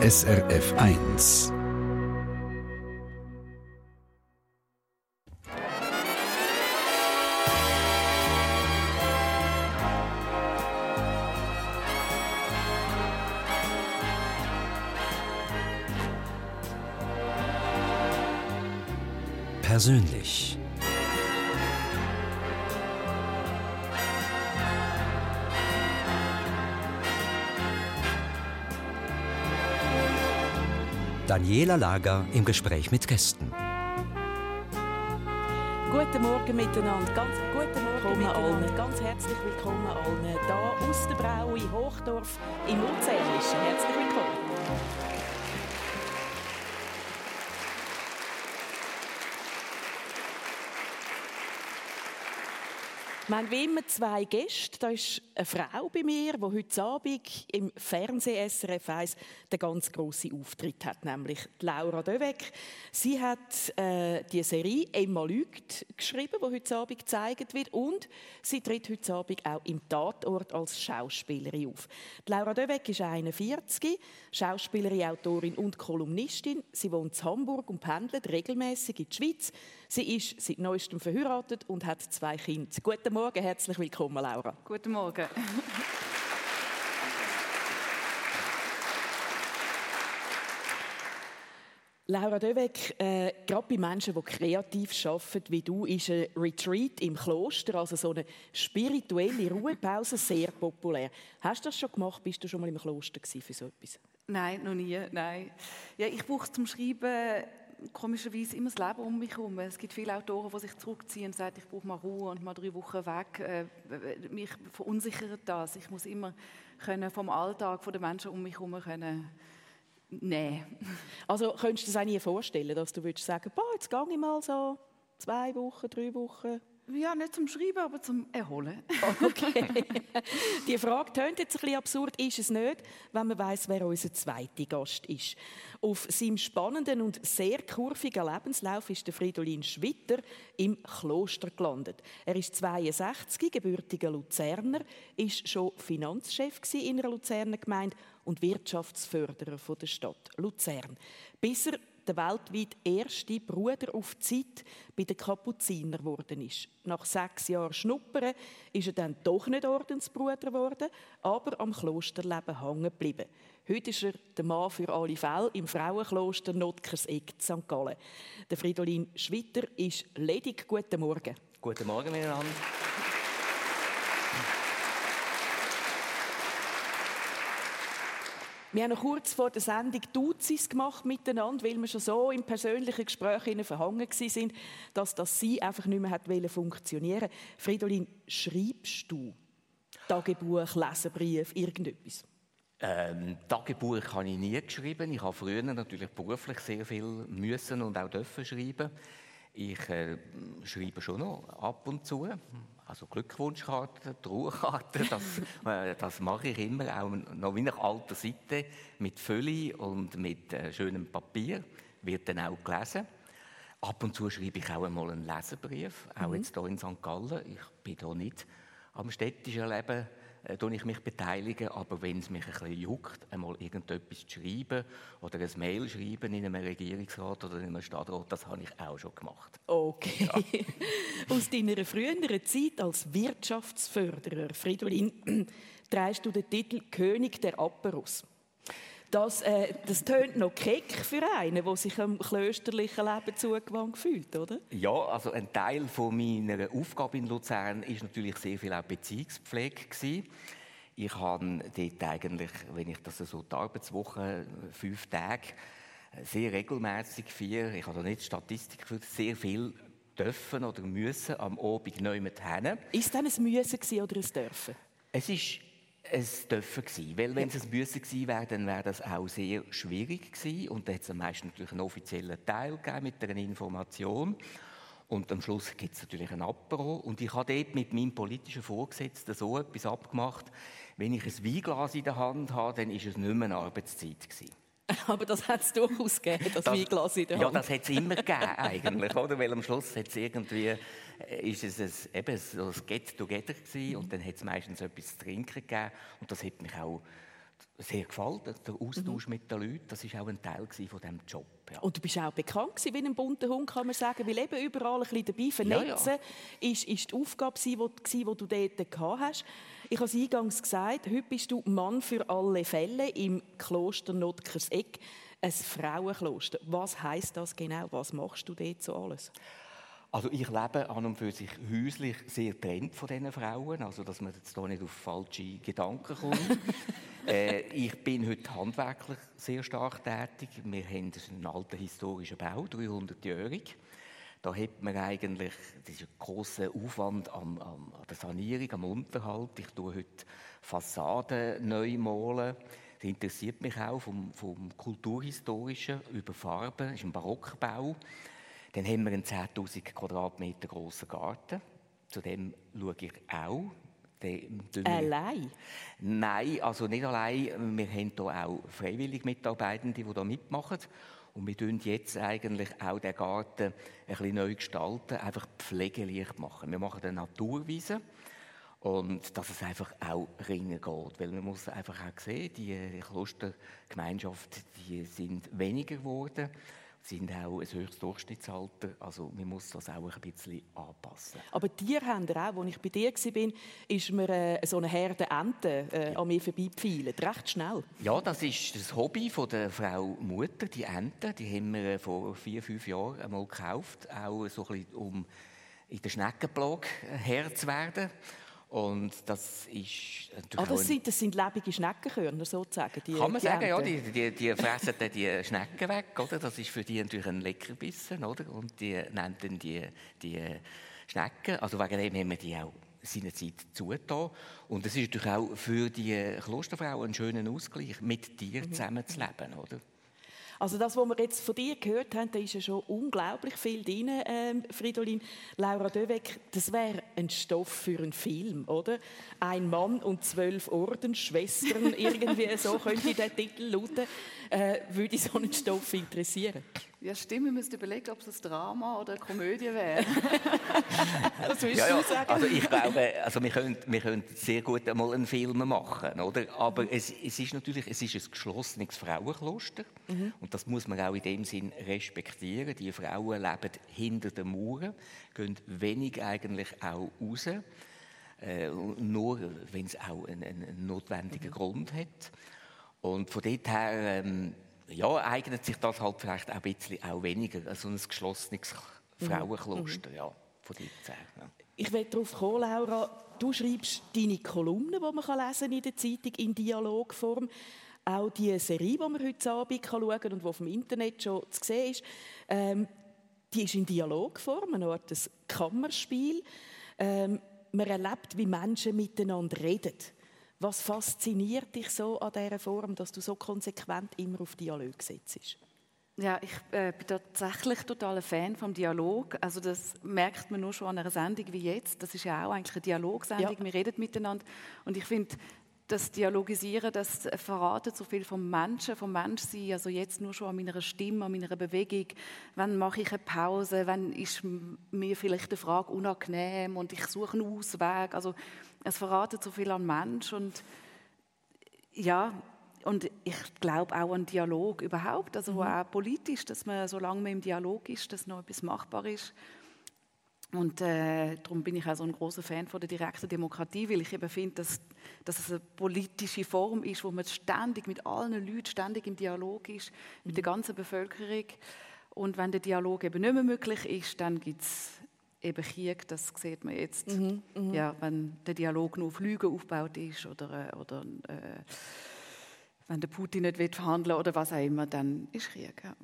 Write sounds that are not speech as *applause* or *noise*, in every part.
SRF 1. Persönlich. Daniela Lager im Gespräch mit Gästen. Guten Morgen miteinander, ganz guten Morgen allen, ganz herzlich willkommen allen da aus der Brau in Hochdorf im Luzernischen. Herzlich willkommen. Wir haben wie immer zwei Gäste. Da ist eine Frau bei mir, die heute Abend im Fernsehen SRF 1 den ganz grossen Auftritt hat, nämlich Laura Döweg. Sie hat äh, die Serie «Emma lügt» geschrieben, die heute Abend gezeigt wird und sie tritt heute Abend auch im Tatort als Schauspielerin auf. Laura Döweg ist 41, Schauspielerin, Autorin und Kolumnistin. Sie wohnt in Hamburg und pendelt regelmäßig in die Schweiz. Sie ist seit neuestem verheiratet und hat zwei Kinder. Guten Morgen, herzlich willkommen, Laura. Guten Morgen. *laughs* Laura Döweg, äh, gerade bei Menschen, die kreativ arbeiten, wie du, ist ein Retreat im Kloster, also so eine spirituelle Ruhepause, sehr populär. Hast du das schon gemacht? Bist du schon mal im Kloster für so etwas? Nein, noch nie. Nein. Ja, ich brauche zum Schreiben komischerweise immer das Leben um mich herum. Es gibt viele Autoren, die sich zurückziehen und sagen, ich brauche mal Ruhe und mal drei Wochen weg. Äh, mich verunsichert das. Ich muss immer können vom Alltag von den Menschen um mich herum können nehmen. Also könntest du dir das auch nie vorstellen, dass du würdest sagen, jetzt gehe ich mal so zwei Wochen, drei Wochen ja, nicht zum Schreiben, aber zum Erholen. *laughs* Okay. Die Frage tönt jetzt ein bisschen absurd, ist es nicht, wenn man weiß, wer unser zweiter Gast ist. Auf seinem spannenden und sehr kurvigen Lebenslauf ist der Fridolin Schwitter im Kloster gelandet. Er ist 62, gebürtiger Luzerner, ist schon Finanzchef in einer Luzerner Gemeinde und Wirtschaftsförderer der Stadt Luzern. Bis er der weltweit erste Bruder auf Zeit bei den Kapuziner geworden ist. Nach sechs Jahren Schnuppern ist er dann doch nicht Ordensbruder geworden, aber am Klosterleben hängen geblieben. Heute ist er der Mann für alle Fälle im Frauenkloster Notkerseck St. Gallen. Der Fridolin Schwitter ist ledig. Guten Morgen. Guten Morgen miteinander. Wir haben noch kurz vor der Sendung Duzis gemacht miteinander, weil wir schon so im persönlichen Gespräch verhangen sind, dass das sie einfach nicht mehr hat funktionieren Fridolin, schreibst du Tagebuch, Leserbrief, irgendetwas? Ähm, Tagebuch habe ich nie geschrieben. Ich habe früher natürlich beruflich sehr viel müssen und auch dürfen schreiben. Ich äh, schreibe schon noch ab und zu. Also Glückwunschkarten, *laughs* Trauerkarten, das, äh, das mache ich immer, auch noch wie nach alter Seite, mit Fülle und mit äh, schönem Papier, wird dann auch gelesen. Ab und zu schreibe ich auch einmal einen Leserbrief, auch mhm. jetzt hier in St. Gallen. Ich bin hier nicht am städtischen Leben äh, ich mich beteiligen, aber wenn es mich ein bisschen juckt, einmal irgendetwas zu schreiben oder ein Mail schreiben in einem Regierungsrat oder in einem Stadtrat, das habe ich auch schon gemacht. Okay. Ja. *laughs* Aus deiner früheren Zeit als Wirtschaftsförderer, Fridolin, *clears throat* trägst du den Titel König der Aperus. Das, äh, das tönt noch keck für einen, der sich am klösterlichen Leben zugewandt fühlt, oder? Ja, also ein Teil von meiner Aufgabe in Luzern ist natürlich sehr viel auch Beziehungspflege gewesen. Ich habe dort eigentlich, wenn ich das so die Arbeitswoche, fünf Tage, sehr regelmäßig vier, ich habe da nicht Statistik geführt, sehr viel dürfen oder müssen am Abend neu mit hin. Ist das ein Müssen oder ein Dürfen? Es ist es dürfen gewesen. Weil wenn es ein Müssen gewesen wäre, dann wäre das auch sehr schwierig gewesen. Und da hat es am meisten natürlich einen offiziellen Teil gegeben mit einer Information. Und am Schluss gibt es natürlich ein Apero. Und ich habe dort mit meinem politischen Vorgesetzten so etwas abgemacht, wenn ich ein Weinglas in der Hand habe, dann ist es nicht mehr eine Arbeitszeit gewesen. *laughs* Aber das hat es durchaus gegeben, das, das Weinglas in der Hand. Ja, das hat es immer *laughs* gegeben eigentlich, oder? Weil am Schluss hat es irgendwie, äh, ist es ein, eben so ein Get-Together gewesen und dann hat es meistens etwas zu trinken gegeben und das hat mich auch sehr gefallen, der Austausch mhm. mit den Leuten. Das war auch ein Teil von diesem Job. Ja. Und du bist auch bekannt gewesen, wie ein bunter Hund, kann man sagen. Weil eben überall ein bisschen dabei vernetzen, ja, ja. Ist, ist die Aufgabe, die, die du dort gehabt hast. Ich habe es eingangs gesagt, heute bist du Mann für alle Fälle im Kloster Notkerseck, ein Frauenkloster. Was heißt das genau? Was machst du dort so alles? Also ich lebe an und für sich häuslich sehr trennt von diesen Frauen, also dass man jetzt hier nicht auf falsche Gedanken kommt. *laughs* äh, ich bin heute handwerklich sehr stark tätig. Wir haben einen alten historischen Bau, 300-jährig. Da hat man eigentlich diesen grossen Aufwand an, an, der Sanierung, am Unterhalt. Ich tue heute Fassaden neu malen. Das interessiert mich auch vom, vom Kulturhistorischen über Farben. Das ist ein Barockbau. Dann haben wir einen 10.000 Quadratmeter grossen Garten. Zu dem schaue ich auch. Allein? Nein, also nicht allein. Wir haben hier auch freiwillige Mitarbeitende, die hier mitmachen. Und wir tun jetzt eigentlich auch den Garten ein bisschen neu gestalten, einfach pflegeleicht machen. Wir machen eine Naturwiese. Und dass es einfach auch ringer geht. Weil man muss einfach auch sehen, die Klostergemeinschaften, die sind weniger geworden sind auch ein höchstes Durchschnittsalter. Also man muss das auch ein bisschen anpassen. Aber Tiere haben auch, als ich bei dir war, ist mir äh, so eine Herde Enten äh, an mir vorbeigefeilt. Recht schnell. Ja, das ist das Hobby von der Frau Mutter, die Enten. Die haben wir äh, vor vier, fünf Jahren einmal gekauft. Auch so ein bisschen, um in der Schneckenplage Herr zu werden. Und das ist ah, das, sind, das sind lebende Schneckenkörner sozusagen? Die, kann man die sagen, ja. Die, die, die fressen dann die Schnecken weg, oder? Das ist für die natürlich ein Leckerbissen, oder? Und die nennen dann die, die Schnecken. Also wegen dem haben wir die auch seinerzeit zugetan. Und es ist natürlich auch für die Klosterfrauen ein schöner Ausgleich, mit Tieren mhm. zusammenzuleben, oder? Also das, was wir jetzt von dir gehört haben, da ist ja schon unglaublich viel drin, ähm, Fridolin. Laura Döweck, das wäre ein Stoff für einen Film, oder? Ein Mann und zwölf Ordensschwestern, *laughs* irgendwie so könnte der Titel lauten. Äh, würde so einen Stoff interessieren? Ja, stimmt. Wir müssen überlegen, ob es ein Drama oder eine Komödie wäre. *laughs* Was willst ja, du sagen? Also ich glaube, also wir, können, wir können sehr gut einmal einen Film machen, oder? Aber mhm. es, es, ist natürlich es ist ein geschlossenes Frauenkloster. Mhm. Und das muss man auch in dem Sinn respektieren. Die Frauen leben hinter den Mauern, gehen wenig eigentlich auch raus. Äh, nur, wenn es auch einen, einen notwendigen mhm. Grund hat. Und von dort her... Ähm, ja, eignet sich das halt vielleicht auch ein bisschen auch weniger als so ein geschlossenes mhm. Frauenkloster, mhm. ja, von dort ja. Ich will darauf kommen, Laura, du schreibst deine Kolumnen, die man lesen in der Zeitung in Dialogform. Auch die Serie, die man heute Abend schauen kann und die auf dem Internet schon zu sehen ist, ähm, die ist in Dialogform, eine Art Kammerspiel. Ähm, man erlebt, wie Menschen miteinander reden. Was fasziniert dich so an dieser Form, dass du so konsequent immer auf Dialog setzt? Ja, ich äh, bin tatsächlich total ein Fan vom Dialog. Also das merkt man nur schon an einer Sendung wie jetzt. Das ist ja auch eigentlich eine Dialogsendung. Ja. Wir reden miteinander. Und ich finde, das Dialogisieren, das verratet so viel vom Menschen, vom Menschsein. Also jetzt nur schon an meiner Stimme, an meiner Bewegung. Wann mache ich eine Pause? Wann ist mir vielleicht eine Frage unangenehm und ich suche einen Ausweg? Also es verratet so viel an Mensch und ja, und ich glaube auch an Dialog überhaupt, also mhm. auch politisch, dass man, solange man im Dialog ist, dass noch etwas machbar ist. Und äh, darum bin ich auch so ein großer Fan von der direkten Demokratie, weil ich eben finde, dass, dass es eine politische Form ist, wo man ständig mit allen Leuten ständig im Dialog ist, mit der mhm. ganzen Bevölkerung. Und wenn der Dialog eben nicht mehr möglich ist, dann gibt es eben Krieg, das sieht man jetzt, mhm, mh. ja, wenn der Dialog nur auf Lügen aufgebaut ist oder, äh, oder äh, wenn der Putin nicht will verhandeln oder was auch immer, dann ist Krieg. Ja.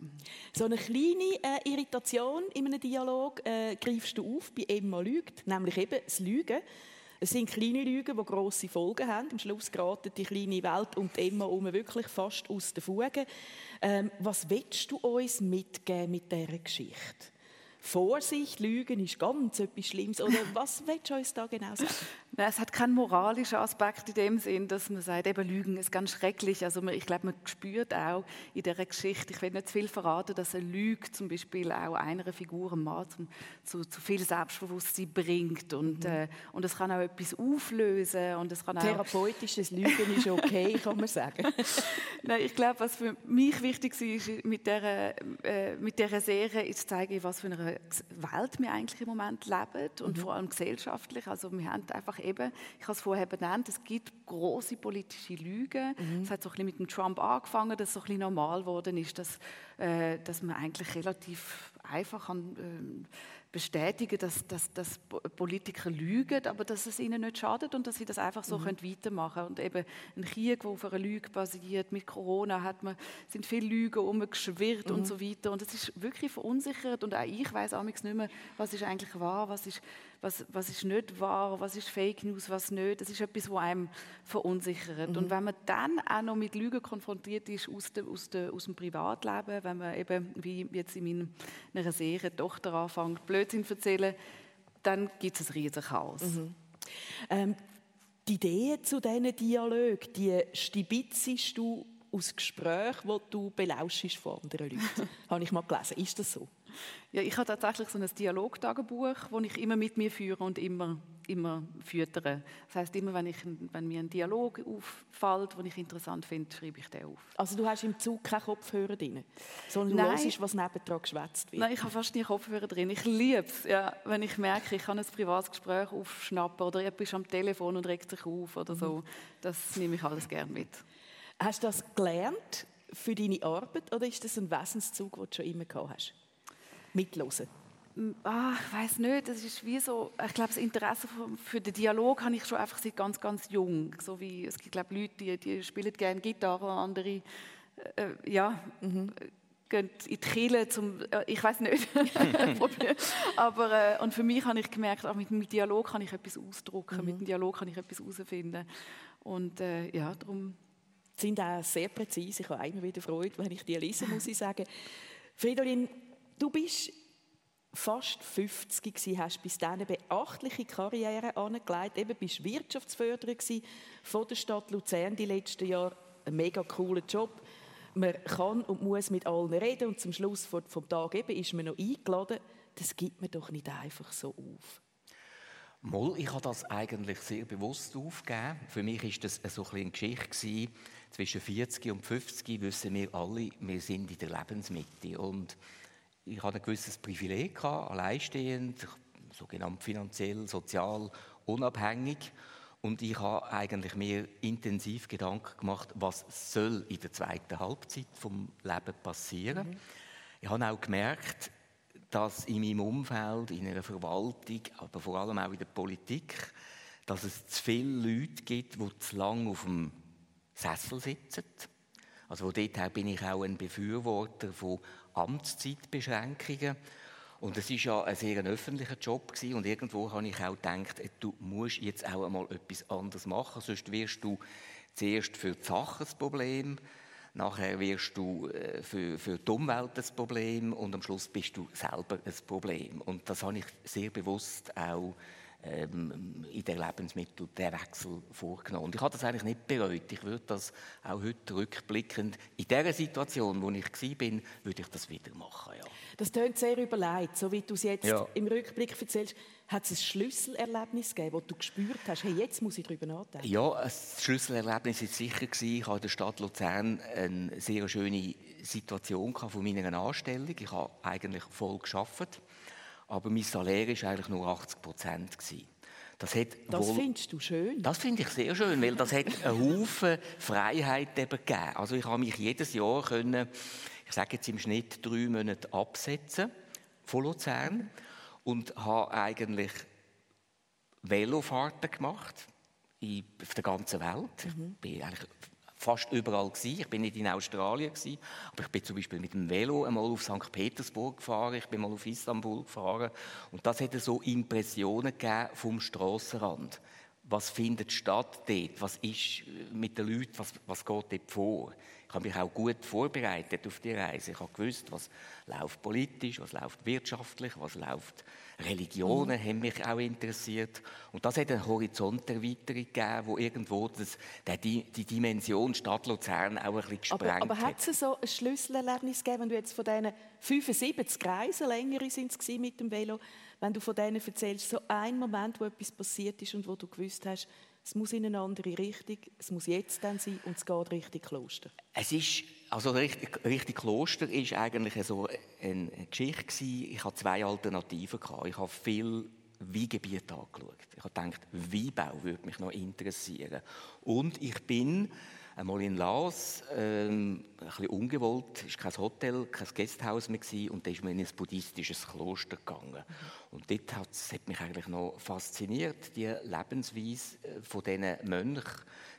So eine kleine äh, Irritation in einem Dialog äh, greifst du auf bei Emma lügt, nämlich eben das Lügen. Es sind kleine Lügen, die grosse Folgen haben. Am Schluss geraten die kleine Welt und Emma um wirklich fast aus den Fugen. Ähm, was willst du uns mitgeben mit dieser Geschichte? Vorsicht, Lügen ist ganz etwas Schlimmes. Oder was willst du uns da genau sagen? *laughs* Es hat keinen moralischen Aspekt in dem Sinn, dass man sagt, eben Lügen ist ganz schrecklich. Also ich glaube, man spürt auch in dieser Geschichte, ich will nicht zu viel verraten, dass eine Lüge zum Beispiel auch einer Figur, einem Mann, zum, zu, zu, viel Selbstbewusstsein bringt. Und, mhm. äh, und es kann auch etwas auflösen. Und es kann Therapeutisches Lügen ist okay, *laughs* kann man sagen. Nein, ich glaube, was für mich wichtig war mit dieser, äh, mit dieser Serie, ist zu zeigen, was für eine Welt wir eigentlich im Moment leben und mhm. vor allem gesellschaftlich. Also wir haben einfach eben, ich habe es vorher benannt, es gibt große politische Lügen. Mhm. Es hat so ein bisschen mit dem Trump angefangen, dass es so ein bisschen normal geworden ist, dass, äh, dass man eigentlich relativ einfach an, äh, bestätigen, dass, dass, dass, Politiker lügen, aber dass es ihnen nicht schadet und dass sie das einfach so mhm. können weitermachen können. Und eben ein Krieg, der auf einer Lüge basiert, mit Corona hat man, sind viele Lügen umgeschwirrt mhm. und so weiter. Und es ist wirklich verunsichert und auch ich weiß nicht mehr, was ist eigentlich wahr, was ist was, was ist nicht wahr, was ist Fake News, was nicht. Das ist etwas, was einem verunsichert. Mhm. Und wenn man dann auch noch mit Lügen konfrontiert ist aus, de, aus, de, aus dem Privatleben, wenn man eben, wie jetzt in meiner Serie, Tochter anfängt, Blödsinn zu erzählen, dann gibt es ein riesiges Chaos. Mhm. Ähm, die Idee zu diesen Dialogen, die stibitzest du aus Gesprächen, die du belauschst von anderen Leuten. *laughs* Habe ich mal gelesen. Ist das so? Ja, ich habe tatsächlich so ein Dialogtagebuch, das ich immer mit mir führe und immer, immer füttere. Das heißt, immer wenn, ich, wenn mir ein Dialog auffällt, den ich interessant finde, schreibe ich den auf. Also du hast im Zug keine Kopfhörer drin, sondern du hörst, was nebendran geschwätzt wird? Nein, ich habe fast nie Kopfhörer drin. Ich liebe es, ja, wenn ich merke, ich kann ein privates Gespräch aufschnappen oder jemand ist am Telefon und regt sich auf oder so. Mhm. Das nehme ich alles gerne mit. Hast du das gelernt für deine Arbeit oder ist das ein Wesenszug, den du schon immer gehabt hast? Mitlosen? Ah, ich weiß nicht, das ist wie so, ich glaube, das Interesse für den Dialog habe ich schon einfach seit ganz, ganz jung. So wie, es gibt, glaube Leute, die, die spielen gerne Gitarre, andere, äh, ja, mhm. gehen in die Kirche zum, äh, ich weiß nicht. *laughs* Aber, äh, und für mich habe ich gemerkt, auch mit dem Dialog kann ich etwas ausdrucken, mhm. mit dem Dialog kann ich etwas herausfinden. Und äh, ja, darum sind auch sehr präzise. Ich habe immer wieder Freude, wenn ich die lese, muss ich sagen. Fridolin, du bist fast 50 gewesen, hast bis dahin eine beachtliche Karriere angelegt. Eben bist Wirtschaftsförderer von der Stadt Luzern die letzten Jahre. Ein mega cooler Job. Man kann und muss mit allen reden und zum Schluss vom Tag eben ist man noch eingeladen. Das gibt man doch nicht einfach so auf. Moll, ich habe das eigentlich sehr bewusst aufgegeben. Für mich ist das so ein eine Geschichte gewesen. Zwischen 40 und 50 wissen wir alle, wir sind in der Lebensmitte und ich hatte ein gewisses Privileg, gehabt, alleinstehend, sogenannt finanziell, sozial unabhängig. Und ich habe eigentlich mir intensiv Gedanken gemacht, was soll in der zweiten Halbzeit vom Leben passieren. Mhm. Ich habe auch gemerkt, dass in meinem Umfeld, in einer Verwaltung, aber vor allem auch in der Politik, dass es zu viele Leute gibt, die zu lange auf dem Sessel sitzen. Also dort bin ich auch ein Befürworter von Amtszeitbeschränkungen. Und es ist ja ein sehr öffentlicher Job gewesen. und irgendwo habe ich auch gedacht, du musst jetzt auch einmal etwas anderes machen, sonst wirst du zuerst für die Sache das Problem, nachher wirst du äh, für, für die Umwelt das Problem und am Schluss bist du selber ein Problem. Und das habe ich sehr bewusst auch ähm, in der Lebensmittel der Wechsel vorgenommen. Und ich habe das eigentlich nicht bereut. Ich würde das auch heute rückblickend, in der Situation, wo ich war, würde ich das wieder machen. Ja. Das klingt sehr überlegt, so wie du es jetzt ja. im Rückblick erzählst. Hat es ein Schlüsselerlebnis gegeben, das du gespürt hast, hey, jetzt muss ich darüber nachdenken? Ja, ein Schlüsselerlebnis war sicher. Ich hatte in der Stadt Luzern eine sehr schöne Situation von meiner Anstellung. Ich habe eigentlich voll gearbeitet aber mein Salär war eigentlich nur 80 Prozent. Das, das findest du schön? Das finde ich sehr schön, weil das hat einen Haufen Freiheit eben gegeben. Also ich habe mich jedes Jahr können, ich sage jetzt im Schnitt drei Monate absetzen von Luzern und habe eigentlich Velofahrten gemacht auf der ganzen Welt. Mhm. Ich bin eigentlich fast überall gewesen. Ich bin nicht in Australien gewesen, aber ich bin zum Beispiel mit dem Velo einmal auf St. Petersburg gefahren, ich bin mal auf Istanbul gefahren und das hätte so Impressionen gegeben vom Strassenrand. Was findet statt dort? Was ist mit den Leuten? Was, was geht dort vor? Ich habe mich auch gut vorbereitet auf die Reise. Ich habe gewusst, was läuft politisch, was läuft wirtschaftlich, was läuft Religionen mhm. haben mich auch interessiert. Und das hat eine Horizonterweiterung gegeben, wo irgendwo das, die, die Dimension Stadt Luzern auch ein bisschen gesprengt aber, aber hat. es so ein Schlüsselerlebnis gegeben, wenn du jetzt von diesen 75 Reisen, längere sind es mit dem Velo, wenn du von denen erzählst, so ein Moment, wo etwas passiert ist und wo du gewusst hast, es muss in eine andere Richtung, es muss jetzt dann sein und es geht Richtung Kloster. Es ist, also richtig, richtig Kloster ist eigentlich so eine Geschichte gewesen. Ich hatte zwei Alternativen gehabt. Ich habe viel Weingebiet angeschaut. Ich habe gedacht, Weinbau würde mich noch interessieren. Und ich bin einmal in Laos, ähm, ein bisschen ungewollt, es war kein Hotel, kein Gasthaus mehr gewesen, und da ist man in ein buddhistisches Kloster gegangen. Und dort hat, hat mich eigentlich noch fasziniert, die Lebensweise äh, von diesen Mönchen,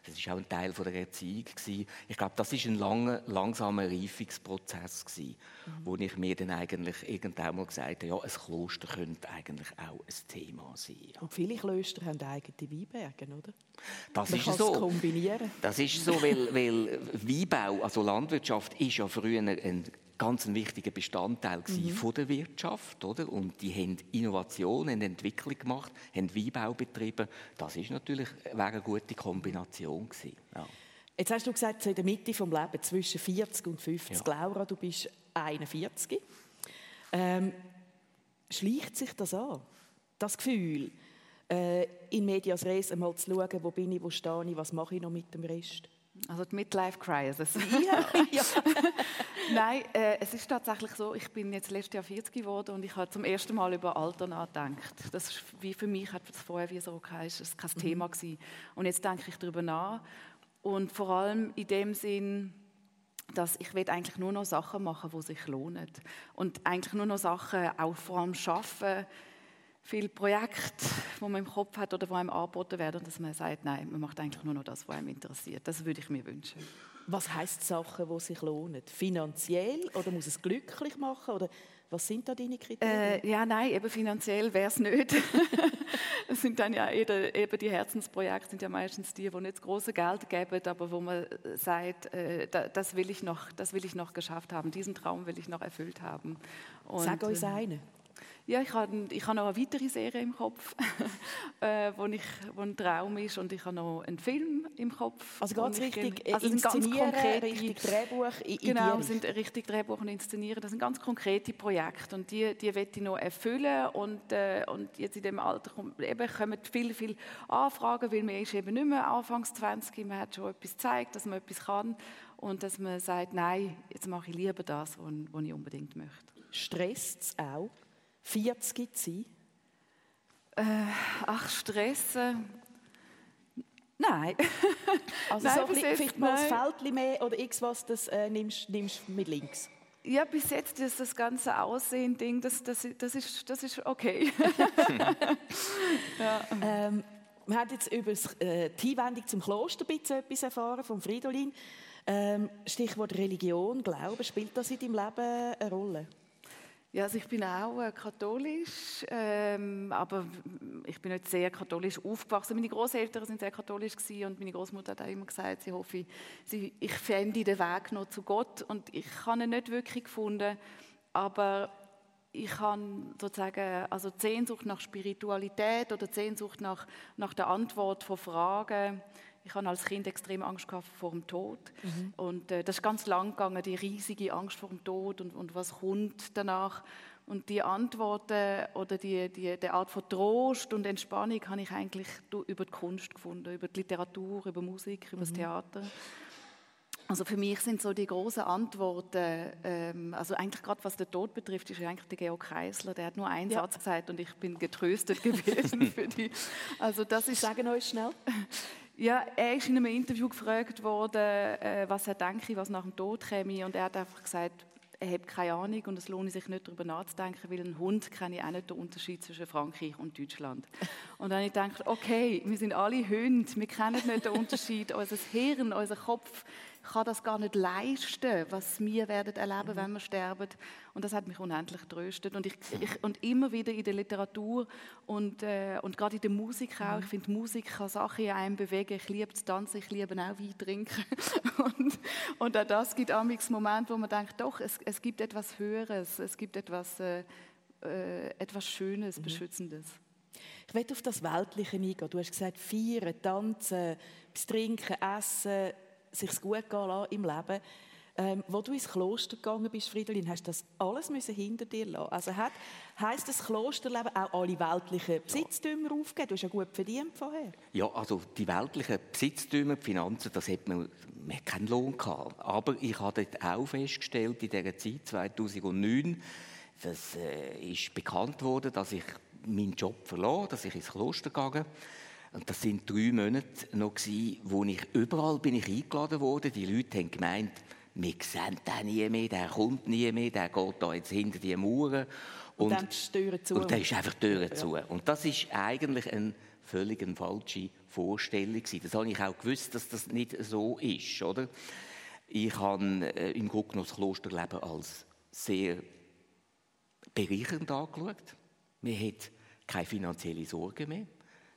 das war auch ein Teil der Erziehung. Gewesen. Ich glaube, das war ein langer, langsamer Reifungsprozess, gewesen, mhm. wo ich mir dann eigentlich irgendwann mal gesagt habe, ja, ein Kloster könnte eigentlich auch ein Thema sein. Ja. Und viele Klöster haben eigene Weinberge, oder? Das Man ist so. kombinieren. Das ist so, weil, weil Weinbau, also Landwirtschaft, ist ja früher ein ganz ein wichtiger Bestandteil mhm. von der Wirtschaft, oder? Und die haben Innovation, haben Entwicklung gemacht, haben Weinbau betrieben. Das ist natürlich eine gute Kombination gewesen. Ja. Jetzt hast du gesagt, so in der Mitte des Lebens, zwischen 40 und 50. Ja. Laura, du bist 41. Ähm, schleicht sich das an? Das Gefühl, äh, in Medias Res einmal zu schauen, wo bin ich, wo stehe ich, was mache ich noch mit dem Rest? Also die Midlife Crisis. *laughs* Ja. ja. *laughs* Nein, äh, es ist tatsächlich so, ich bin jetzt letztes Jahr 40 geworden und ich habe zum ersten Mal über Alter nachgedacht. Das ist, wie für mich hat es vorher wie so geheißen, das kein mhm. Thema gewesen. Und jetzt denke ich darüber nach und vor allem in dem Sinn, dass ich will eigentlich nur noch Sachen machen, die sich lohnen und eigentlich nur noch Sachen auch vor allem schaffen viele Projekte, die man im Kopf hat oder die einem angeboten werden, dass man sagt, nein, man macht eigentlich nur noch das, was einem interessiert. Das würde ich mir wünschen. Was heißt Sachen, die sich lohnen? Finanziell oder muss es glücklich machen? Oder was sind da deine Kriterien? Äh, ja, nein, eben finanziell wäre es nicht. *laughs* es sind dann ja eben die Herzensprojekte sind ja meistens die, die nicht das große Geld geben, aber wo man sagt, äh, das, will ich noch, das will ich noch geschafft haben, diesen Traum will ich noch erfüllt haben. Und, Sag uns äh, einen. Ja, ich habe, ich habe noch eine weitere Serie im Kopf, *laughs* äh, wo, ich, wo ein Traum ist und ich habe noch einen Film im Kopf. Also ganz richtig also sind ganz konkrete, richtig Drehbuch, Genau, sind richtig Drehbuch und Inszenieren. Das sind ganz konkrete Projekte und die, die möchte ich noch erfüllen und, äh, und jetzt in dem Alter kommt, eben, kommen viele, viele Anfragen, weil man ist eben nicht mehr Anfangs 20, man hat schon etwas gezeigt, dass man etwas kann und dass man sagt, nein, jetzt mache ich lieber das, was ich unbedingt möchte. Stresst es auch? 40 zu sein? Äh, ach, stressen. Nein. *laughs* Also nein, so bisschen, vielleicht mal ein Feld mehr oder irgendwas, das äh, nimmst, nimmst mit links? Ja, bis jetzt ist das ganze Aussehen-Ding, das, das, das, ist, das ist okay. *laughs* ja. ähm, wir haben jetzt über äh, die Einwendung zum Kloster etwas erfahren, von Fridolin. Ähm, Stichwort Religion, Glauben, spielt das in deinem Leben eine Rolle? Ja, also ich bin auch äh, katholisch, ähm, aber ich bin nicht sehr katholisch aufgewachsen. Meine Großeltern sind sehr katholisch gewesen und meine Großmutter hat auch immer gesagt, sie hoffe, sie, ich fände den Weg noch zu Gott und ich habe ihn nicht wirklich gefunden, aber ich habe sozusagen also die Sehnsucht nach Spiritualität oder die Sehnsucht nach, nach der Antwort von Fragen ich hatte als Kind extrem Angst vor dem Tod. Mhm. Und äh, das ist ganz lang gegangen, die riesige Angst vor dem Tod und, und was kommt danach. Und die Antworten oder die, die, die Art von Trost und Entspannung habe ich eigentlich über die Kunst gefunden, über die Literatur, über Musik, über mhm. das Theater. Also für mich sind so die großen Antworten, ähm, also eigentlich gerade was den Tod betrifft, ist eigentlich der Georg Kreisler, der hat nur einen ja. Satz gesagt und ich bin getröstet *laughs* gewesen für die. Also das ist. Sagen euch schnell. *laughs* Ja, er ist in einem Interview gefragt worden, äh, was er denke, was nach dem Tod käme. Und er hat einfach gesagt, er hat keine Ahnung und es lohnt sich nicht darüber nachzudenken, weil ein Hund kenne auch nicht den Unterschied zwischen Frankreich und Deutschland. Und dann habe ich gedacht, okay, wir sind alle Hunde, wir kennen nicht den Unterschied. unser Hirn, unser Kopf kann das gar nicht leisten, was wir werden erleben, mhm. wenn wir sterben. Und das hat mich unendlich tröstet. Und, ich, ich, und immer wieder in der Literatur und, äh, und gerade in der Musik auch. Ich finde, Musik kann Sachen in einem bewegen. Ich liebe zu tanzen, ich liebe auch Wein trinken. *laughs* und, und auch das gibt amigs Momente, wo man denkt, doch, es, es gibt etwas Höheres, es gibt etwas, äh, äh, etwas Schönes, mhm. Beschützendes. Ich will auf das Weltliche eingehen. Du hast gesagt, feiern, tanzen, trinken, essen, sich gut gehen lassen im Leben. Ähm, wo du ins Kloster gegangen bist, Fridolin, hast du das alles müssen hinter dir lassen. Also hat, heisst das Klosterleben auch alle weltlichen Besitztümer ja. aufgeben? Du hast ja gut verdient vorher. Ja, also die weltlichen Besitztümer, die Finanzen, das hat man, man hat keinen Lohn gehabt. Aber ich habe dort auch festgestellt, in dieser Zeit, 2009, dass äh, ist bekannt wurde, dass ich meinen Job verloren, dass ich ins Kloster gegangen und das sind drei Monate noch gewesen, wo ich überall bin ich eingeladen wurde. Die Leute haben gemeint, wir sehen den nie mehr, der kommt nie mehr, der geht da jetzt hinter die Mauern. Und, und dann ist die Tür zu. Und dann ist einfach die Tür ja. zu. Und das ist eigentlich eine völlig eine falsche Vorstellung gewesen. Das habe ich auch gewusst, dass das nicht so ist, oder? Ich habe äh, im Grunde das Klosterleben als sehr bereichernd angeschaut. Man hat keine finanzielle Sorge mehr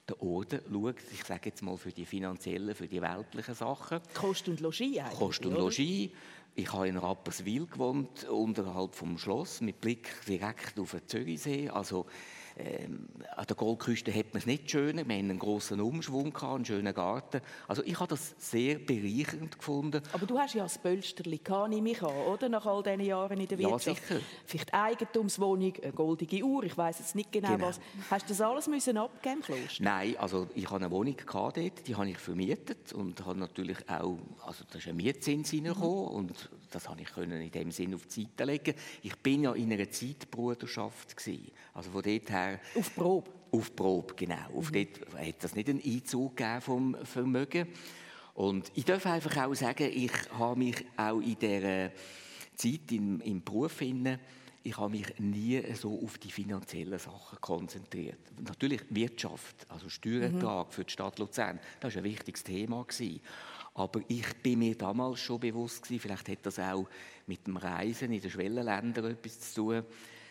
der Orden schaut, ich sage jetzt mal für die finanziellen, für die weltlichen Sachen. Kost und Logis eigentlich, Kost und Logis. Ich habe in Rapperswil gewohnt, unterhalb vom Schloss, mit Blick direkt auf den Zürichsee. Also ähm, an der Goldküste hat man es nicht schöner. Wir hatten einen grossen Umschwung, gehabt, einen schönen Garten. Also ich habe das sehr bereichernd gefunden. Aber du hast ja das Pölsterli, nehme ich an, oder? Nach all diesen Jahren in der Wirtschaft. Ja, sicher. Vielleicht Eigentumswohnung, eine goldige Uhr, ich weiß jetzt nicht genau, genau, was. Hast du das alles müssen abgeben Kloster? Nein, also ich hatte eine Wohnung dort, die habe ich vermietet und habe natürlich auch, also da ist ein Mietzins reingekommen mhm. und das konnte ich in dem Sinn auf die Seite legen. Ich bin ja in einer Zeitbruderschaft gewesen. Also von dort her... Auf Probe? Auf Probe, genau. Mhm. Auf dort hat das nicht einen Einzug gegeben vom Vermögen. Und ich darf einfach auch sagen, ich habe mich auch in dieser Zeit im, im Beruf hinein, ich habe mich nie so auf die finanziellen Sachen konzentriert. Natürlich Wirtschaft, also Steuerertrag mhm. für die Stadt Luzern, das war ein wichtiges Thema. Gewesen. Aber ich bin mir damals schon bewusst gewesen, vielleicht hat das auch mit dem Reisen in den Schwellenländern etwas zu tun,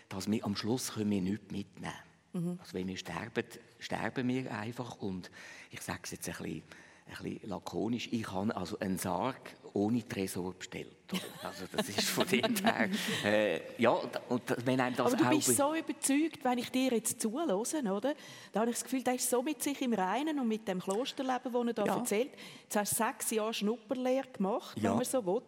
dass wir am Schluss können wir nichts mitnehmen mhm. Also wenn wir sterben, sterben wir einfach. Und ich sage es jetzt ein bisschen, ein bisschen lakonisch, ich habe also einen Sarg ohne Tresor bestellt. Also das ist von dem her, äh, ja, und wenn einem das Aber du bist so überzeugt, wenn ich dir jetzt zuhöre, oder? Da habe ich das Gefühl, der ist so mit sich im Reinen und mit dem Klosterleben, das er da ja. erzählt. Jetzt hast du sechs Jahre Schnupperlehre gemacht, ja. wenn man so will,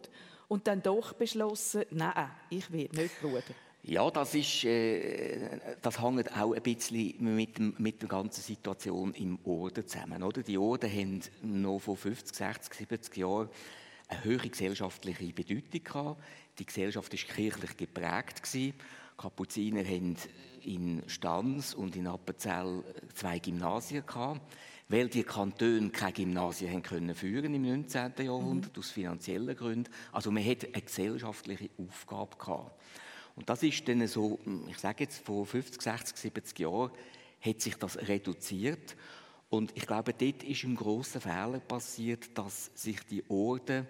und dann doch beschlossen, nein, ich will nicht Bruder. Ja, das, ist, äh, das hängt auch ein bisschen mit, dem, mit der ganzen Situation im Orden zusammen. Oder? Die Orden haben noch vor 50, 60, 70 Jahren eine höhere gesellschaftliche Bedeutung gehabt. Die Gesellschaft war kirchlich geprägt. Gewesen. Kapuziner haben in Stans und in Appenzell zwei Gymnasien gehabt, weil die Kantone keine Gymnasien haben können führen im 19. Jahrhundert mhm. aus finanziellen Gründen. Also man hat eine gesellschaftliche Aufgabe gehabt. Und das ist dann so, ich sage jetzt vor 50, 60, 70 Jahren, hat sich das reduziert. Und ich glaube, dort ist ein großer Fehler passiert, dass sich die Orden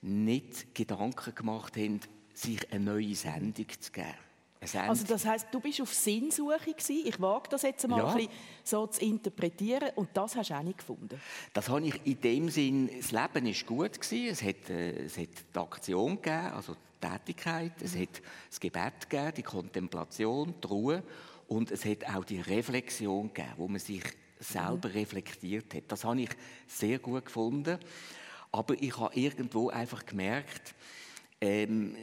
nicht Gedanken gemacht haben, sich eine neue Sendung zu geben. Also das heißt, du bist auf Sinnsuche gewesen. Ich wage das jetzt mal ja. ein bisschen so zu interpretieren und das hast du auch nicht gefunden. Das habe ich in dem Sinn. Das Leben ist gut gewesen. Es hat, äh, es hat die Aktion gegeben, also die Tätigkeit. Es hat das Gebet gegeben, die Kontemplation, die Ruhe und es hat auch die Reflexion gegeben, wo man sich selber mhm. reflektiert hat. Das habe ich sehr gut gefunden. Aber ich habe irgendwo einfach gemerkt, ähm,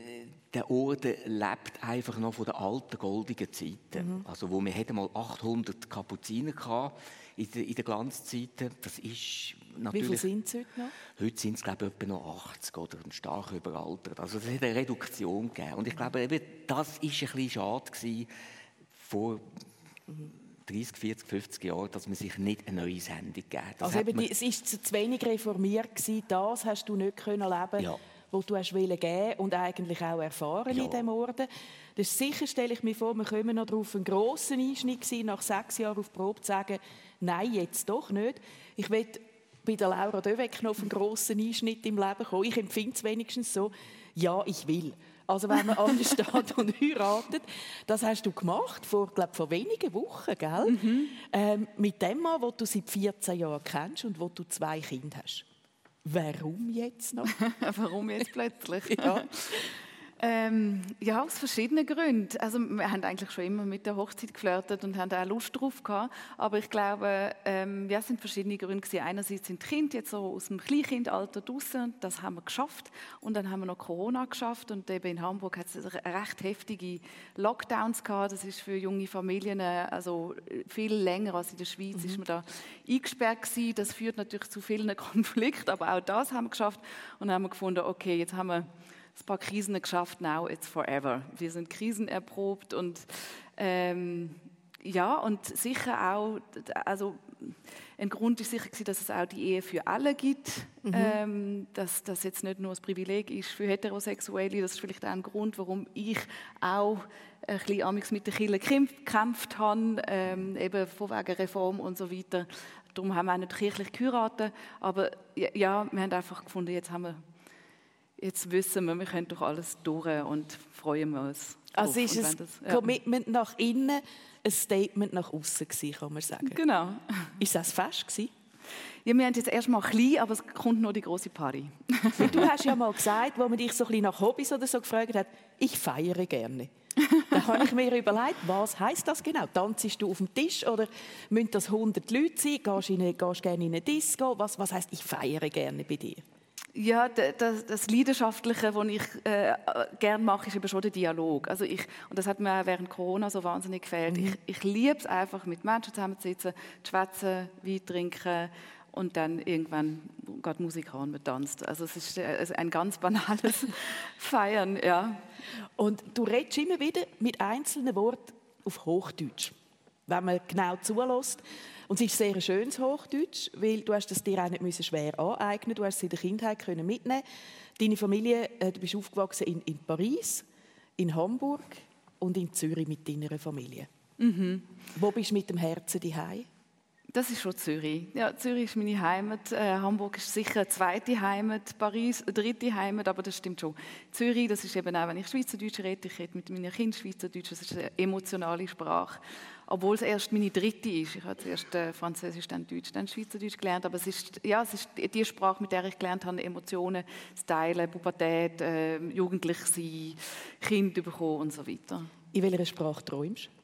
der Orden lebt einfach noch von den alten goldigen Zeiten. Mhm. Also wo wir hatten mal 800 Kapuziner gehabt in den, in den Glanzzeiten. Das ist natürlich... Wie viele sind es heute noch? Heute sind es glaube ich etwa noch 80 oder stark überaltert. Also es hat eine Reduktion gegeben. Und ich glaube, eben, das ist ein bisschen schade gewesen vor... Mhm 30, 40, 50 Jahren, dass man sich nicht eine neue Sendung gegeben Also eben, es war zu wenig reformiert gewesen, das hast du nicht können leben ja wo du hast geben und eigentlich auch erfahren ja. in diesem Orden. Das ist sicher, stelle ich mir vor, wir kommen noch darauf, einen grossen Einschnitt gewesen, nach sechs Jahren auf Probe zu sagen, nein, jetzt doch nicht. Ich will bei der Laura Döweck noch auf einen grossen Einschnitt im Leben gekommen. Ich empfinde es wenigstens so, ja, ich will. Also wenn man ansteht und heiratet, das hast du gemacht vor, glaub, vor wenigen Wochen, gell? Mhm. Ähm, mit dem Mann, den du seit 14 Jahren kennst und wo du zwei Kinder hast. Warum jetzt noch? *laughs* Warum jetzt plötzlich? ja. *laughs* Ähm, ja, aus verschiedenen Gründen. Also wir haben eigentlich schon immer mit der Hochzeit geflirtet und haben auch Lust drauf gehabt. Aber ich glaube, ähm, ja, es sind verschiedene Gründe gewesen. Einerseits sind die Kinder jetzt so aus dem Kleinkindalter draußen, das haben wir geschafft. Und dann haben wir noch Corona geschafft und eben in Hamburg hat es recht heftige Lockdowns gehabt. Das ist für junge Familien äh, also viel länger als in der Schweiz mhm. ist man da eingesperrt gewesen. Das führt natürlich zu vielen *laughs* Konflikten, aber auch das haben wir geschafft und dann haben wir gefunden, okay, jetzt haben wir ein paar Krisen geschafft, now it's forever. Wir sind krisenerprobt und ähm, ja, und sicher auch, also ein Grund ist sicher, dass es auch die Ehe für alle gibt, mhm. ähm, dass das jetzt nicht nur ein Privileg ist für Heterosexuelle. Das ist vielleicht auch ein Grund, warum ich auch ein bisschen mit den Kirchen gekämpft habe, ähm, eben von wegen Reform und so weiter. Darum haben wir auch nicht kirchlich geheiratet, aber ja, wir haben einfach gefunden, jetzt haben wir jetzt wissen wir, wir können durch alles durch und freuen wir uns. Also ist es das, ja. Commitment nach innen, ein Statement nach außen kann man sagen. Genau. Ist das fest gewesen? Ja, wir haben jetzt erst mal klein, aber es kommt noch die große Party. du hast ja mal gesagt, wo man dich so ein bisschen nach Hobbys oder so gefragt hat, ich feiere gerne. da habe ich mir überlegt, was heißt das genau? Tanzst du auf dem Tisch oder müssen das 100 Leute sein? Gehst du, gerne in eine Disco? Was, was heißt ich feiere gerne bei dir? Ja, das, das Leidenschaftliche, was ich äh, gerne mache, ist eben schon der Dialog. Also ich, und das hat mir während Corona so wahnsinnig gefällt. Mhm. Ich, ich liebe es einfach, mit Menschen zusammenzusitzen, zu schwätzen, Wein trinken und dann irgendwann geht Musik an und man tanzt. Also es ist äh, ein ganz banales *laughs* Feiern, ja. Und du redest immer wieder mit einzelnen Worten auf Hochdeutsch, wenn man genau zulässt. Und es ist sehr schönes Hochdeutsch, weil du hast das dir auch nicht schwer aneignen Du hast es in der Kindheit können mitnehmen Deine Familie, äh, du bist aufgewachsen in, in Paris, in Hamburg und in Zürich mit deiner Familie. Mhm. Wo bist du mit dem Herzen daheim? Das ist schon Zürich. Ja, Zürich ist meine Heimat. Äh, Hamburg ist sicher eine zweite Heimat. Paris eine dritte Heimat, aber das stimmt schon. Zürich, das ist eben auch, wenn ich Schweizerdeutsch rede, ich rede mit meinen Kindern Schweizerdeutsch, das ist eine emotionale Sprache obwohl es erst meine dritte ist. Ich habe zuerst äh, Französisch, dann Deutsch, dann Schweizerdeutsch gelernt, aber es ist, ja, es ist die Sprache, mit der ich gelernt habe, Emotionen zu teilen, Pubertät, äh, jugendlich sein, Kind bekommen und so weiter. In welcher Sprache träumst du?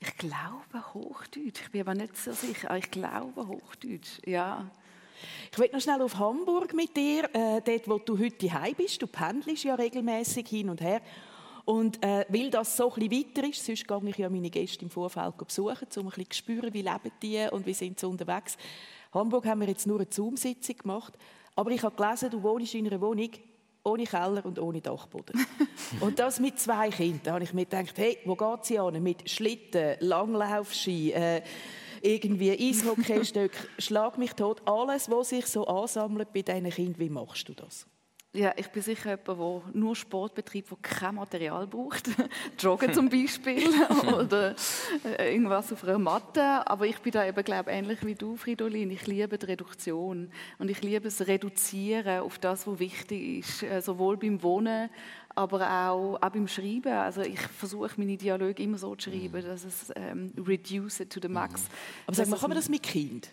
Ich glaube Hochdeutsch. Ich bin aber nicht so sicher. Ich glaube Hochdeutsch, ja. Ich will noch schnell auf Hamburg mit dir, äh, dort, wo du heute heim bist. Du pendelst ja regelmäßig hin und her. Und äh, weil das so ein weiter ist, sonst gehe ich ja meine Gäste im Vorfeld besuchen, um ein bisschen zu spüren, wie leben die und wie sind sie unterwegs. In Hamburg haben wir jetzt nur eine Zoom-Sitzung gemacht, aber ich habe gelesen, du wohnst in einer Wohnung ohne Keller und ohne Dachboden. *laughs* und das mit zwei Kindern. Da habe ich mir gedacht, hey, wo geht sie an? Mit Schlitten, Langlaufski, äh, irgendwie Eishockeystöcke, *laughs* schlag mich tot. Alles, was sich so ansammelt bei diesen Kindern, wie machst du das? Ja, ich bin sicher jemand, der nur Sport betreibt, der kein Material braucht. *laughs* Joggen zum Beispiel *laughs* oder äh, irgendwas auf einer Matte. Aber ich bin da eben, glaube ähnlich wie du, Fridolin. Ich liebe die Reduktion und ich liebe es Reduzieren auf das, was wichtig ist. Äh, sowohl beim Wohnen, aber auch, auch beim Schreiben. Also ich versuche meine Dialoge immer so zu schreiben, dass es ähm, reduce it to the max. Aber sag mal, kann man das mit Kind?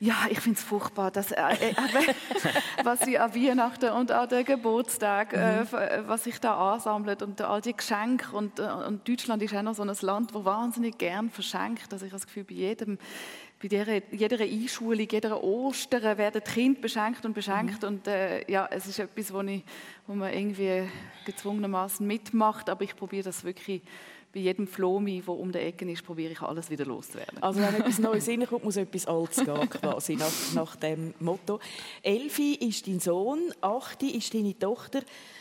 Ja, ich finde es furchtbar, dass, äh, äh, äh was sie an Weihnachten und an den Geburtstag, äh, mhm. äh, was sich da ansammelt und all die Geschenke. Und, und Deutschland ist auch noch so ein Land, wo wahnsinnig gern verschenkt. Also ich habe das Gefühl, bei jedem bei jeder, jeder Einschulung, jeder Ostern werden die Kinder beschenkt und beschenkt. Mhm. Und äh, ja, es ist etwas, wo, ich, wo man irgendwie gezwungenermaßen mitmacht. Aber ich probiere das wirklich bei jedem Flomi, der um die Ecke ist, probiere ich alles wieder loszuwerden. Also wenn etwas Neues *laughs* reinkommt, muss etwas Altes gehen, quasi, nach, nach dem Motto. Elfi ist dein Sohn, Achti ist deine Tochter.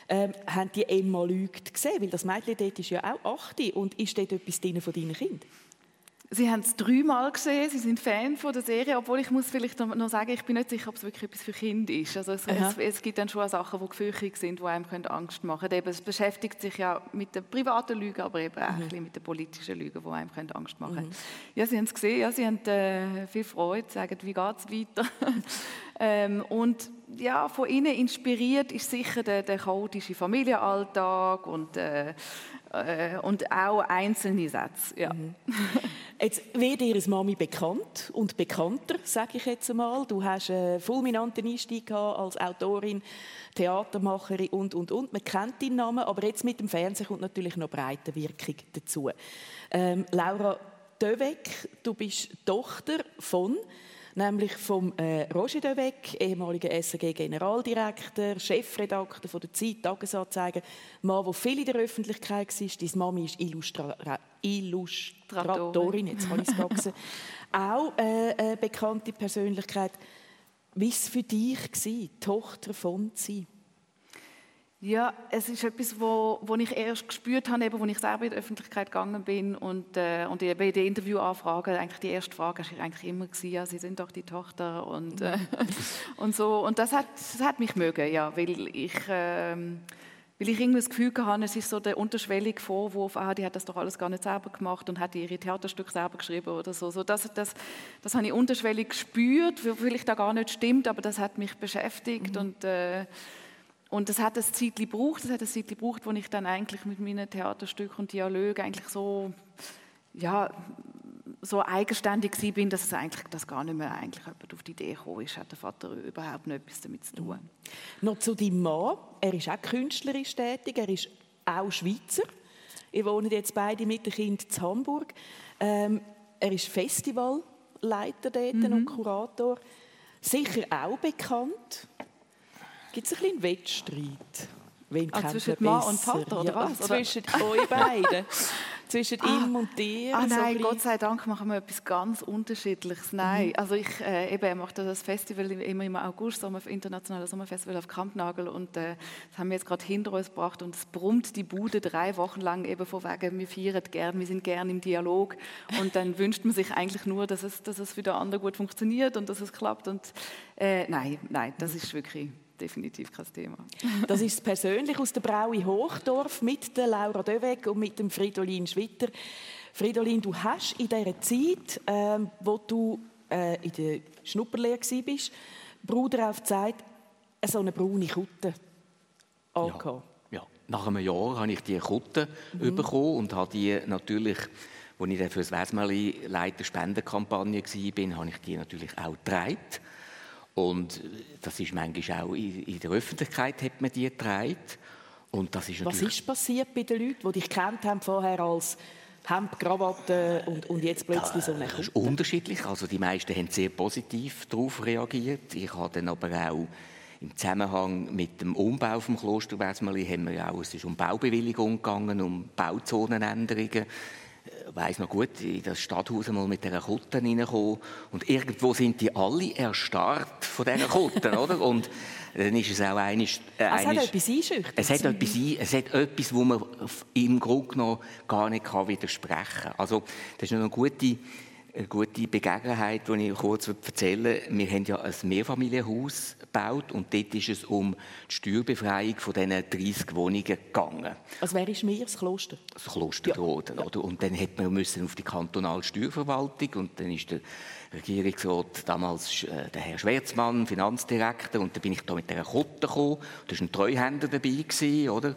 Ähm, haben die Emma lügt gesehen? Weil das Mädchen dort ist ja auch Achti. Und ist dort etwas drin von deinen Kindern? Sie haben es dreimal gesehen, Sie sind Fan von der Serie, obwohl ich muss vielleicht noch sagen, ich bin nicht sicher, ob es wirklich etwas für Kinder ist. Also es, es, es, gibt dann schon Sachen, die gefürchtig sind, die einem Angst machen können. es beschäftigt sich ja mit der privaten Lüge, aber eben auch mhm. mit der politischen Lüge, die einem Angst machen können. Mhm. Ja, Sie haben es gesehen, ja, Sie haben äh, viel Freude, sagen, wie geht es weiter? *laughs* ähm, und ja, von Ihnen inspiriert ist sicher der, der chaotische Familienalltag und äh, und auch einzelne Sätze. Ja. Mhm. Jetzt wird Ihre Mami bekannt und bekannter, sage ich jetzt einmal. Du hast einen fulminanten Einstieg als Autorin, Theatermacherin und, und, und. Man kennt deinen Namen, aber jetzt mit dem Fernsehen kommt natürlich noch breite Wirkung dazu. Ähm, Laura Döweg, du bist Tochter von nämlich vom äh, Roger Deweg, ehemaliger SRG-Generaldirektor, Chefredakteur von der Zeit, Tagesanzeiger, Mann, der viel in der Öffentlichkeit war. Deine Mami ist Illustra Illustratorin, jetzt kann ich es wachsen. *laughs* Auch äh, eine bekannte Persönlichkeit. Wie war es für dich, Tochter von sein? Ja, es ist etwas, wo, wo ich erst gespürt habe, eben, als ich selber in die Öffentlichkeit gegangen bin und, äh, und bei den Interviewanfragen, eigentlich die erste Frage war eigentlich immer, gewesen, ja, Sie sind doch die Tochter und, äh, *laughs* und so. Und das hat, das hat mich mögen, ja, weil ich... Äh, weil ich irgendwie das Gefühl hatte, es ist so der unterschwellige Vorwurf, ah, die hat das doch alles gar nicht selber gemacht und hat ihre Theaterstücke selber geschrieben oder so. so das, das, das habe ich unterschwellig gespürt, vielleicht da gar nicht stimmt, aber das hat mich beschäftigt mhm. und äh, und das hat ein Zeit gebraucht, das hat ein Zeit gebraucht, wo ich dann eigentlich mit meinen Theaterstücken und Dialogen eigentlich so, ja, so eigenständig bin, dass es eigentlich dass gar nicht mehr eigentlich jemand auf die Idee gekommen ist, hat der Vater überhaupt nicht etwas damit zu tun. Noch zu deinem Mann. Er ist auch künstlerisch tätig, er ist auch Schweizer. Ihr wohnt jetzt beide mit dem Kind in Hamburg. Ähm, er ist Festivalleiter dort mhm. und Kurator. Sicher auch bekannt Gibt es ein bisschen Wettstreit? Wen ah, zwischen Mann und Vater, oder ja, was? Zwischen *laughs* euch *laughs* beiden. zwischen ah, ihm und dir. Ah nein, so Gott sei Dank machen wir etwas ganz Unterschiedliches. Nein, mhm. also ich äh, eben mache das Festival immer im August, Sommer, internationales Sommerfestival auf Kampnagel und äh, das haben wir jetzt gerade hinter uns gebracht und es brummt die Bude drei Wochen lang eben von wegen, wir feiern gern, wir sind gern im Dialog und dann *laughs* wünscht man sich eigentlich nur, dass es, dass es für den anderen gut funktioniert und dass es klappt und äh, nein, nein, das ist wirklich definitiv kein Thema. das ist persönlich aus der Braui Hochdorf mit der Laura Döweg und mit dem Fridolin Schwitter. Fridolin, du hast in dieser Zeit, äh, wo du äh, in der Schnupperlehre warst, Bruder auf die Zeit so eine braune Kutte angehabt. Ja, ja. Nach einem Jahr habe ich diese Kutte mhm. bekommen und habe die natürlich als ich dann für das Wesmeli Leiter Spendenkampagne war, habe ich die natürlich auch getragen. Und das ist manchmal auch in der Öffentlichkeit hat man die getragen. Und das ist Was ist passiert bei den Leuten, die dich kennt haben vorher als Hemd, Krawatte und, und jetzt plötzlich so eine Das ist unterschiedlich. Also die meisten haben sehr positiv darauf reagiert. Ich habe dann aber auch im Zusammenhang mit dem Umbau vom Kloster Wesmeli haben wir ja auch, es ist um Baubewilligung gegangen, um Bauzonenänderungen weiß noch gut, in das Stadthaus einmal mit dieser Kutte reingekommen und irgendwo sind die alle erstarrt von diesen Kutten, *laughs* oder? Und dann ist es auch einiges... Äh, es hat etwas Einschüchterndes. Es hat etwas, es hat etwas, wo man im Grunde genommen gar nicht widersprechen kann. Also das ist eine gute eine gute Begebenheit, die ich kurz erzählen will. Wir haben ja ein Mehrfamilienhaus gebaut und dort ist es um die Steuerbefreiung von diesen 30 Wohnungen gegangen. Also wer ist mir? Das Kloster? Das Kloster ja. oder? Und dann hat man müssen auf die kantonale Steuerverwaltung und dann ist der Regierungsrat damals äh, der Herr Schwerzmann, Finanzdirektor, und dann bin ich da mit dieser Kutte gekommen. Da war ein Treuhänder dabei, gewesen, oder?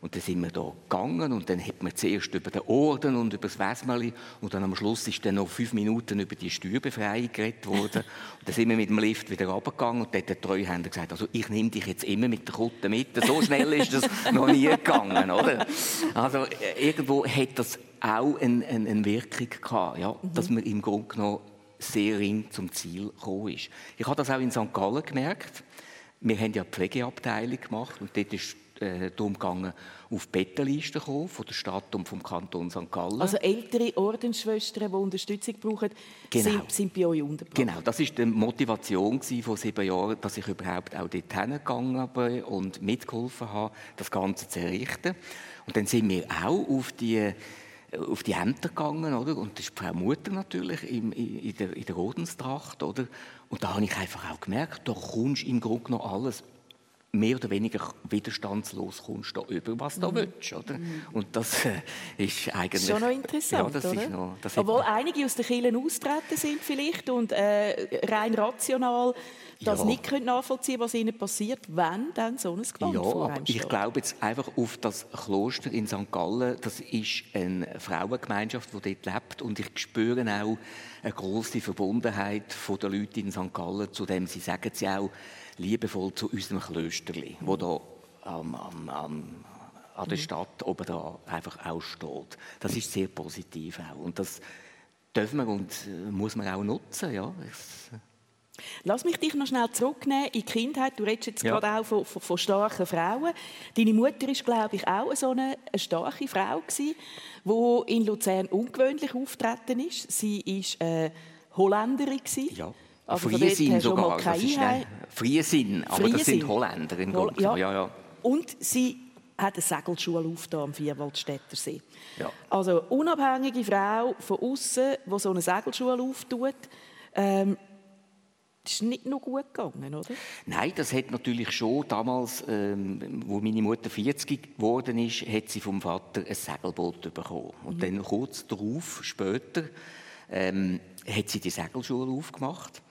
Und dann sind wir da gegangen und dann hat man zuerst über den Orden und über das Wesmeli und dann am Schluss ist dann noch fünf Minuten über die Steuerbefreiung geredet worden. *laughs* und dann sind wir mit dem Lift wieder runtergegangen und dann hat der Treuhänder gesagt, also ich nehme dich jetzt immer mit der Kutte mit. So schnell ist das *laughs* noch nie gegangen, oder? Also äh, irgendwo hat das auch eine, eine, eine Wirkung gehabt, ja, mhm. dass man im Grunde genommen sehr ring zum Ziel gekommen ist. Ich habe das auch in St. Gallen gemerkt. Wir haben ja eine Pflegeabteilung gemacht und dort ist äh, darum gegangen, auf Bettenlisten zu kommen, von der Stadt und vom Kanton St. Gallen. Also ältere Ordensschwestern, die Unterstützung brauchen, genau. sind, sind, bei euch untergebracht? Genau, das war die Motivation von sieben Jahren, dass ich überhaupt auch dort hingegangen bin und mitgeholfen habe, das Ganze zu errichten. Und dann sind wir auch auf die auf die Ämter gegangen, oder? Und das ist Frau Mutter natürlich in, in, der, in der Rodenstracht, oder? Und da habe ich einfach auch gemerkt, da kommst im Grunde noch alles mehr oder weniger widerstandslos kommst da über, was du mhm. willst, oder? Mhm. Und das äh, ist eigentlich... Schon noch interessant, ja, das oder? Ist noch, Obwohl einige aus den Kirchen austreten sind vielleicht und äh, rein rational das ja. nicht können nachvollziehen was ihnen passiert, wenn dann so ein Gewand ja, vor einem ich glaube jetzt einfach auf das Kloster in St. Gallen, das ist eine Frauengemeinschaft, die dort lebt und ich spüre auch eine große Verbundenheit der Leute in St. Gallen, zu dem sie sagen sie auch, liebevoll zu unserem Klösterli, wo da am, am, am, an der Stadt oben da einfach auch steht. Das ist sehr positiv auch. Und das dürfen wir und äh, muss man auch nutzen. Ja. Lass mich dich noch schnell zurücknehmen in die Kindheit. Du redest jetzt ja. gerade auch von, von, von, starken Frauen. Deine Mutter ist, glaube ich, auch so eine, eine starke Frau gewesen, die in Luzern ungewöhnlich auftreten ist. Sie war äh, Holländerin. Gewesen. Ja. Also Friesin sogar. Das ist Friesin, aber Friesin. das sind Holländer in Hol ja. ja, ja. Und sie hat eine Segelschule aufgetan am Vierwaldstätter See. Ja. Also unabhängige Frau von außen, die so eine Segelschule auftut. Ähm, das ist nicht noch gut gegangen, oder? Nein, das hat natürlich schon damals, ähm, wo meine Mutter 40 geworden ist, hat sie vom Vater ein Segelboot bekommen. Und mhm. dann kurz darauf, später, ähm, hat sie die Segelschule aufgemacht.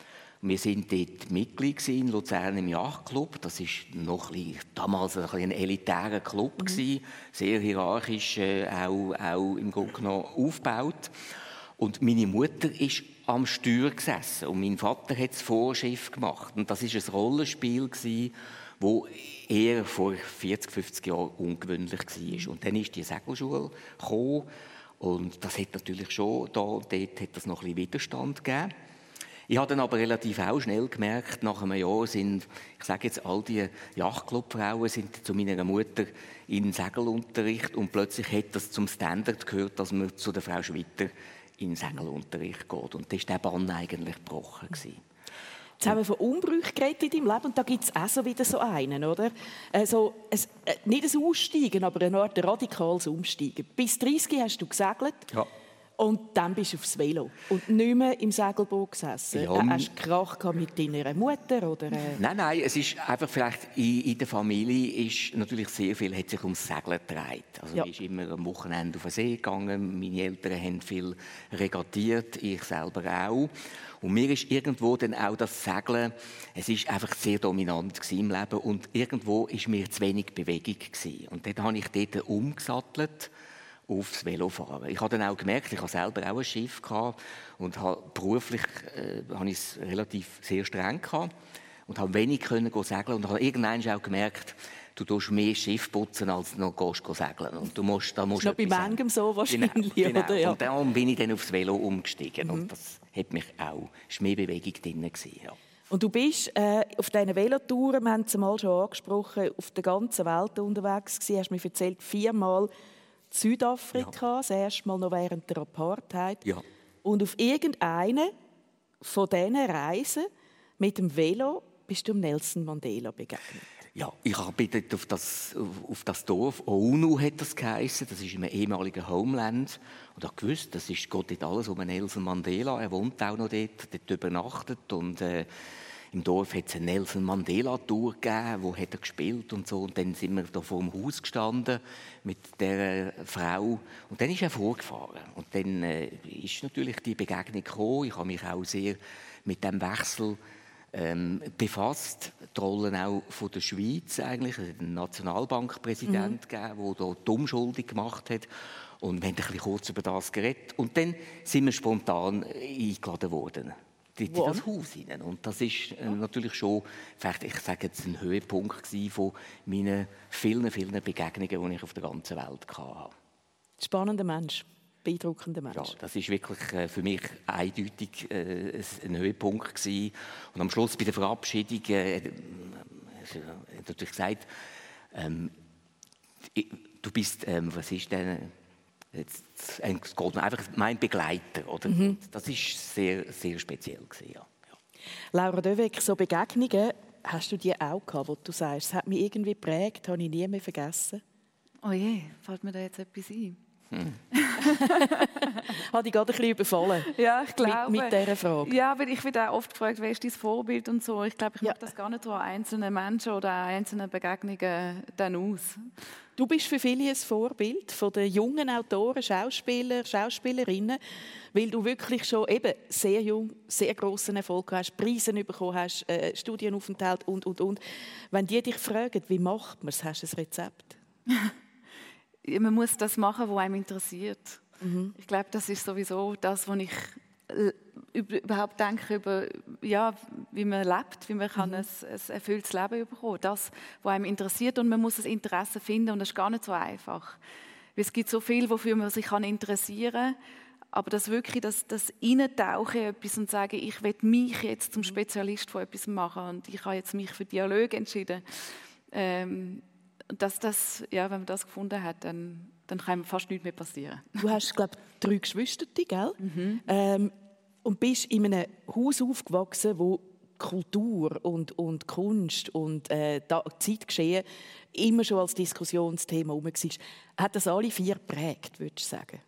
Wir sind dort Mitglied in Luzern im Yachtclub. Das ist noch ein damals ein, ein elitärer Club mhm. sehr hierarchisch äh, auch, auch im Grunde genommen aufgebaut. Und meine Mutter ist am Steuer gesessen und mein Vater hat das Vorschiff gemacht. Und das ist ein Rollenspiel gewesen, wo eher vor 40, 50 Jahren ungewöhnlich war. Und dann ist die Segelschule gekommen und das hat natürlich schon da, dort hat das noch ein bisschen Widerstand gegeben. Ich habe dann aber relativ auch schnell gemerkt, nach einem Jahr sind, ich sage jetzt, all die Yachtclubfrauen sind zu meiner Mutter in Segelunterricht und plötzlich hat das zum Standard gehört, dass man zu der Frau Schwitter in Segelunterricht geht. Und das war der Bann eigentlich gebrochen. Gewesen. Jetzt haben wir von Umbrüchen geredet in deinem Leben und da gibt es auch so wieder so einen, oder? Also, ein, äh, nicht ein Aussteigen, aber eine Art radikales Umsteigen. Bis 30 hast du gesegelt. Ja. Und dann bist du aufs Velo und nicht mehr im Segelboot gesessen. Ja, hast du Krach mit deiner Mutter? Oder, äh? Nein, nein, es ist einfach vielleicht in, in, der Familie ist natürlich sehr viel hat sich ums Segeln gedreht. Also ja. ich immer am Wochenende auf den See gegangen, meine Eltern haben viel regattiert, ich selber auch. Und mir ist irgendwo dann auch das Segeln, es ist einfach sehr dominant im Leben und irgendwo ist mir zu wenig Bewegung gewesen. Und dann habe ich dort umgesattelt aufs Velofahren. Ich habe dann auch gemerkt, ich habe selber auch ein Schiff gehabt und habe beruflich äh, habe ich es relativ sehr streng gehabt und habe wenig können segeln und habe irgendwann auch gemerkt, du tust mehr Schiff putzen als noch gehst segeln und du musst da musst das ist noch bei manchem so wahrscheinlich, genau, genau. Ja. Und dann bin ich dann aufs Velo umgestiegen mhm. und das hat mich auch ist mehr Bewegung drin gewesen, ja. Und du bist äh, auf diesen Velotouren, wir haben es mal schon angesprochen, auf der ganzen Welt unterwegs gewesen, hast mir erzählt, viermal Südafrika, ja. das erste Mal noch während der Apartheid. Ja. Und auf irgendeine von diesen Reisen mit dem Velo bist du Nelson Mandela begegnet. Ja, ich habe dort auf das, auf das Dorf, ONU hat das geheißen, das ist im ehemaligen Homeland. Und ich gewusst, das ist, geht dort alles um Nelson Mandela. Er wohnt auch noch dort, dort übernachtet. Und äh, im Dorf hat es eine Nelson Mandela Tour gegeben, wo hat er gespielt und so. Und dann sind wir da vor dem Haus gestanden mit der Frau und dann ist er vorgefahren. Und dann äh, ist natürlich die Begegnung gekommen. Ich habe mich auch sehr mit dem Wechsel ähm, befasst. Die Rolle auch von der Schweiz eigentlich. Einen Nationalbankpräsident mhm. gegeben, der da die Umschuldung gemacht hat. Und wir haben ein bisschen kurz über das geredet. Und dann sind wir spontan eingeladen worden in das Haus hinein. Und das ist äh, natürlich schon, vielleicht, ich sage jetzt, ein Höhepunkt von meinen vielen, vielen Begegnungen, die ich auf der ganzen Welt hatte. Spannender Mensch, beeindruckender Mensch. Ja, das ist wirklich äh, für mich eindeutig äh, ein Höhepunkt gewesen. Und am Schluss bei der Verabschiedung äh, äh hat natürlich gesagt, ähm, du bist, ähm, was ist denn Jetzt, es geht einfach mein Begleiter, oder? Mhm. Das ist sehr, sehr speziell gewesen, ja. ja. Laura Döweg, so Begegnungen hast du die auch gehabt, wo du sagst, es hat mich irgendwie geprägt, habe ich nie mehr vergessen? Oh je, fällt mir da jetzt etwas ein? Hm. *laughs* Hat ich gerade ein bisschen überfallen? Ja, ich glaube. Mit, mit dieser Frage. Ja, weil ich werde auch oft gefragt, wer ist dein Vorbild und so. Ich glaube, ich ja. mache das gar nicht so an einzelnen Menschen oder an einzelnen Begegnungen dann aus. Du bist für viele ein Vorbild von den jungen Autoren, Schauspieler, Schauspielerinnen, weil du wirklich schon eben sehr jung, sehr großen Erfolg hast, Preise bekommen hast, äh, Studienaufenthalt und und und. Wenn die dich fragen, wie macht man es, hast du ein Rezept? *laughs* man muss das machen, was einem interessiert. Mhm. Ich glaube, das ist sowieso das, was ich überhaupt denke über ja, wie man lebt, wie man kann mhm. ein, ein erfülltes Leben bekommen Das, was einem interessiert und man muss das Interesse finden und das ist gar nicht so einfach. Weil es gibt so viel, wofür man sich kann interessieren kann, aber das wirklich, das, das Eintauchen in etwas und sagen, ich will mich jetzt zum mhm. Spezialist von etwas machen und ich habe jetzt mich für Dialog entschieden. Ähm, dass das, ja, wenn man das gefunden hat, dann, dann kann fast nichts mehr passieren. Du hast, glaube ich, drei Geschwister, gell? Mhm. Ähm, und bist in einem Haus aufgewachsen, wo Kultur und, und Kunst und äh, Zeitgeschehen immer schon als Diskussionsthema herum war. Hat das alle vier geprägt, würdest du sagen?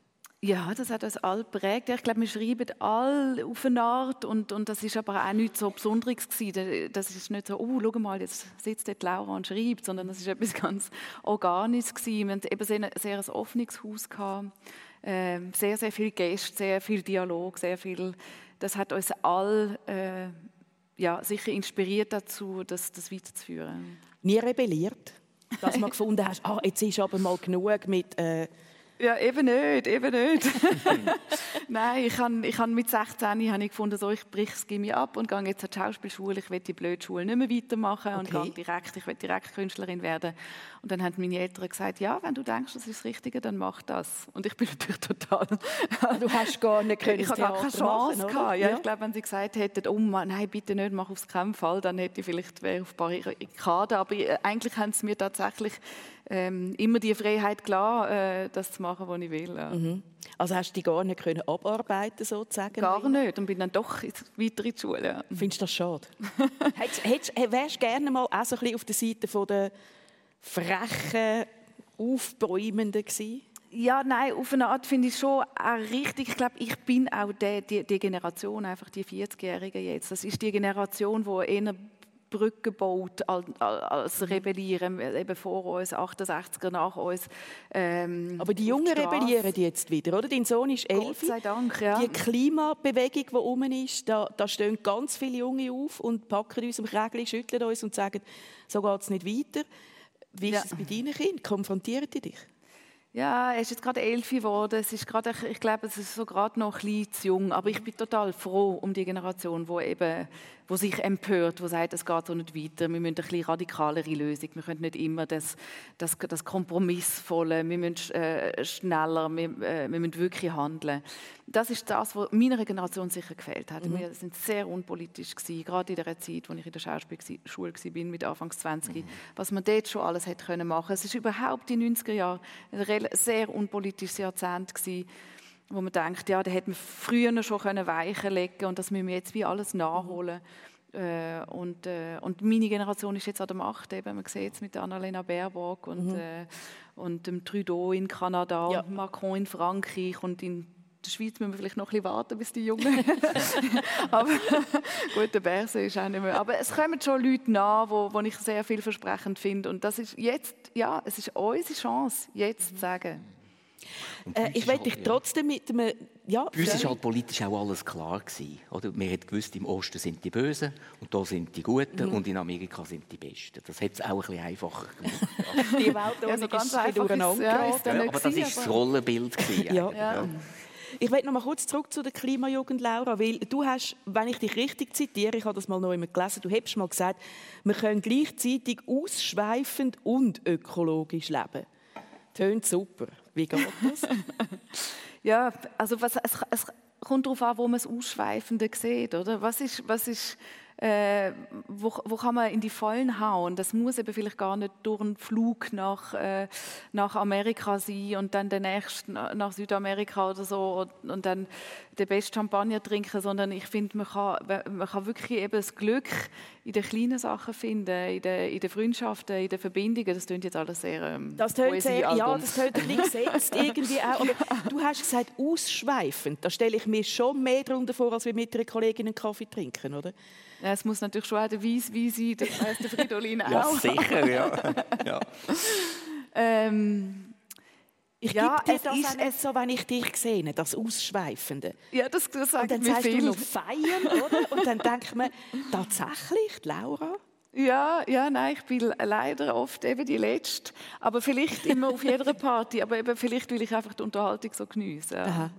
Ja, das hat uns alle geprägt. Ich glaube, wir schreiben alle auf eine Art und, und das ist aber auch nicht so Besonderes gewesen. Das ist nicht so, oh, schau mal, jetzt sitzt dort Laura und schreibt, sondern das ist etwas *laughs* ganz Organisches gewesen. Wir hatten eben sehr, sehr ein offenes Haus gehabt, äh, sehr, sehr viele Gäste, sehr viel Dialog, sehr viel. Das hat uns alle äh, ja, sicher inspiriert dazu, das, das weiterzuführen. Nie rebelliert, dass man *laughs* gefunden hast, ah, jetzt ist aber mal genug mit äh, ja, eben nicht, eben nicht. *laughs* *laughs* Nein, ich habe ich hab mit 16 habe ich gefunden, so, ich breche das Gimmi ab und gehe jetzt an die Schauspielschule. Ich will die blöde Schule nicht mehr weitermachen und okay. gehe direkt, ich will direkt Künstlerin werden. Und dann haben meine Eltern gesagt, ja, wenn du denkst, das ist das Richtige, dann mach das. Und ich bin *laughs* natürlich total... du hast gar nicht können Ich habe gar keine Chance machen, gehabt. Ja, ja, Ich glaube, wenn sie gesagt hätten, oh Mann, nein, bitte nicht, mach aufs keinen Fall, dann hätte ich vielleicht auf Barrikaden. Aber äh, eigentlich haben sie mir tatsächlich ähm, immer die Freiheit klar, äh, das zu machen, was ich will. Ja. Mhm. Also hast du dich gar nicht können abarbeiten sozusagen? Gar nicht und bin dann doch weiter in die Schule. Ja. Findest du das schade? *laughs* hättest, wärst du gerne mal auch so ein bisschen auf der Seite von der frechen, aufbäumenden gewesen? Ja, nein, auf eine Art finde ich schon auch richtig. Ich glaube, ich bin auch die, die, die Generation, einfach die 40-Jährigen jetzt. Das ist die Generation, die eher Brücke gebaut als Rebellieren, eben vor uns, 68er nach uns. Ähm, Aber die Jungen die rebellieren jetzt wieder, oder? Dein Sohn ist elf. Gott sei Dank, ja. Die Klimabewegung, die rum ist, da, da stehen ganz viele Junge auf und packen uns am Krägel, schütteln uns und sagen, so geht es nicht weiter. Wie ist ja. es bei deinen Kindern? Konfrontieren die dich? Ja, er ist jetzt gerade elf geworden. Es ist gerade, ich glaube, es ist so gerade noch ein bisschen zu jung. Aber ich bin total froh um die Generation, die eben wo sich empört, wo sagt, es geht so nicht weiter, wir müssen eine bisschen radikalere Lösung, wir können nicht immer das, das, das Kompromissvolle, wir müssen äh, schneller, wir, äh, wir müssen wirklich handeln. Das ist das, was meiner Generation sicher gefällt hat. Mhm. Wir sind sehr unpolitisch gewesen, gerade in der Zeit, als ich in der Schauspielschule war, mit Anfangs 20, mhm. was man dort schon alles hätte machen können. Es ist überhaupt in den 90er Jahren ein sehr unpolitisches Jahrzehnt gewesen wo man denkt, ja, da hätte man früher schon Weichen legen können und das müssen wir jetzt wie alles nachholen. Äh, und, äh, und meine Generation ist jetzt an der Macht. Eben. Man sieht es mit Annalena Baerbock und, mhm. äh, und dem Trudeau in Kanada, ja. und Macron in Frankreich und in der Schweiz müssen wir vielleicht noch ein bisschen warten, bis die Jungen. *laughs* *laughs* aber gut, der Berse ist auch nicht mehr. Aber es kommen schon Leute nach, wo, wo ich sehr vielversprechend finde. Und das ist jetzt, ja, es ist unsere Chance, jetzt zu sagen. Äh, ich möchte dich halt, trotzdem mit einem... Ja, Bei uns war halt politisch auch alles klar. Gewesen, oder? Man hat gewusst, im Osten sind die Bösen und da sind die Guten mhm. und in Amerika sind die Besten. Das hat es auch ein bisschen einfacher gemacht. *laughs* die Weltordnung ja, so ganz ist durcheinander ja, ist ja, Aber das war das Rollenbild. Gewesen, ja. ja. Ich möchte noch mal kurz zurück zu der Klimajugend, Laura, weil du hast, wenn ich dich richtig zitiere, ich habe das mal noch einmal gelesen, du hast mal gesagt, wir können gleichzeitig ausschweifend und ökologisch leben. Tönt super. Wie geht das? *laughs* ja, also was, es, es kommt darauf an, wo man es Ausschweifende sieht. Oder? Was ist, was ist äh, wo, wo, kann man in die Vollen hauen? Das muss eben vielleicht gar nicht durch einen Flug nach, äh, nach Amerika sein und dann der nächste nach Südamerika oder so und, und dann den besten Champagner trinken, sondern ich finde, man kann, man kann wirklich eben das Glück in den kleinen Sachen finden, in den, in den Freundschaften, in den Verbindungen. Das klingt jetzt alles sehr ähm, das tönt sehr, Ja, das tönt ein bisschen gesetzt *laughs* irgendwie auch. Aber du hast gesagt, ausschweifend. Da stelle ich mir schon mehr darunter vor, als wir mit einer Kollegin einen Kaffee trinken, oder? Ja, es muss natürlich schon auch der Weiss wie sein, das heisst der Fridolin auch. Ja, sicher, ja. *laughs* ja. ähm, ich ja, gebe dir das ist es so, wenn ich dich sehe, das Ausschweifende. Ja, das, das sagt Und dann sagst viel. du noch feiern, oder? Und dann denkt man, tatsächlich, Laura? Ja, ja, nein, ich bin leider oft eben die Letzte. Aber vielleicht immer auf jeder *laughs* Party. Aber eben vielleicht will ich einfach die Unterhaltung so geniessen. Ja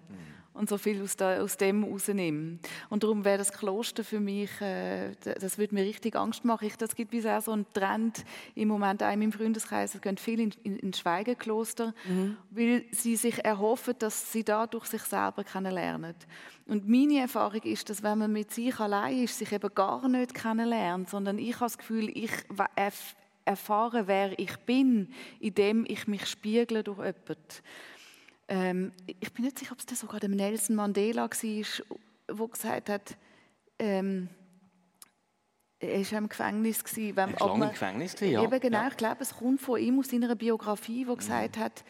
und so viel aus, da, aus dem rausnehmen. Und darum wäre das Kloster für mich, äh, das würde mir richtig Angst machen. Ich, das gibt bisher so einen Trend im Moment auch in meinem Freundeskreis, es gehen viele in, in, in Schweigekloster, mhm. weil sie sich erhoffen, dass sie dadurch sich selber kennenlernen. Und meine Erfahrung ist, dass wenn man mit sich allein ist, sich eben gar nicht kennenlernt, sondern ich habe das Gefühl, ich erfahre, wer ich bin, indem ich mich spiegle durch jemanden. Ähm, ich bin nicht sicher, ob es sogar der Nelson Mandela war, der gesagt hat, ähm, er war im Gefängnis. Gewesen, wenn, er war lange im Gefängnis, ja. Eben genau, ja. ich glaube, es kommt von ihm aus seiner Biografie, wo gesagt mhm. hat,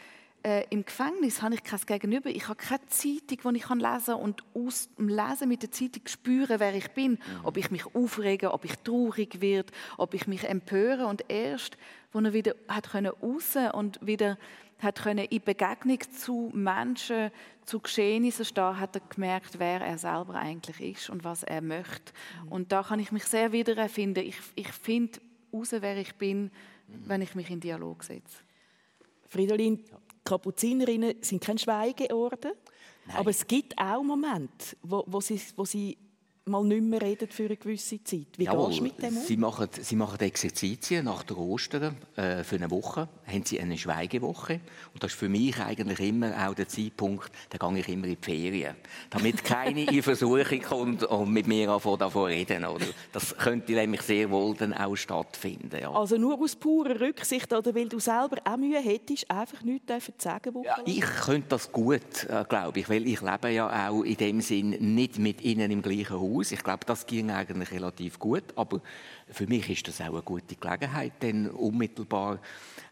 äh, im Gefängnis habe ich kein Gegenüber. Ich habe keine Zeitung, die ich lesen kann und aus dem Lesen mit der Zeitung spüren, wer ich bin. Mhm. Ob ich mich aufrege, ob ich traurig werde, ob ich mich empöre. Und erst, als er wieder hat können raus und wieder hat können in Begegnung zu Menschen, zu Geschehnissen stehen, hat er gemerkt, wer er selber eigentlich ist und was er möchte. Mhm. Und da kann ich mich sehr wiedererfinden. Ich, ich finde heraus, wer ich bin, mhm. wenn ich mich in Dialog setze. Fridolin, Kapuzinerinnen sind kein Schweigeorden, Nein. aber es gibt auch Momente, wo, wo, sie, wo sie mal nicht mehr reden für eine gewisse Zeit. Wie Jawohl, gehst du mit dem um? Sie machen, sie machen Exerzitien nach der Ostern äh, für eine Woche. Haben sie eine Schweigewoche. Und das ist für mich eigentlich immer auch der Zeitpunkt, da gehe ich immer in die Ferien. Damit keine *laughs* in Versuchung kommt und mit mir davon reden. Oder? Das könnte nämlich sehr wohl dann auch stattfinden. Ja. Also nur aus purer Rücksicht oder weil du selber auch Mühe hättest, einfach nichts zu sagen ja, Ich könnte das gut, äh, glaube ich, weil ich lebe ja auch in dem Sinn nicht mit ihnen im gleichen Haus aus. Ich glaube, das ging eigentlich relativ gut. Aber für mich ist das auch eine gute Gelegenheit, denn unmittelbar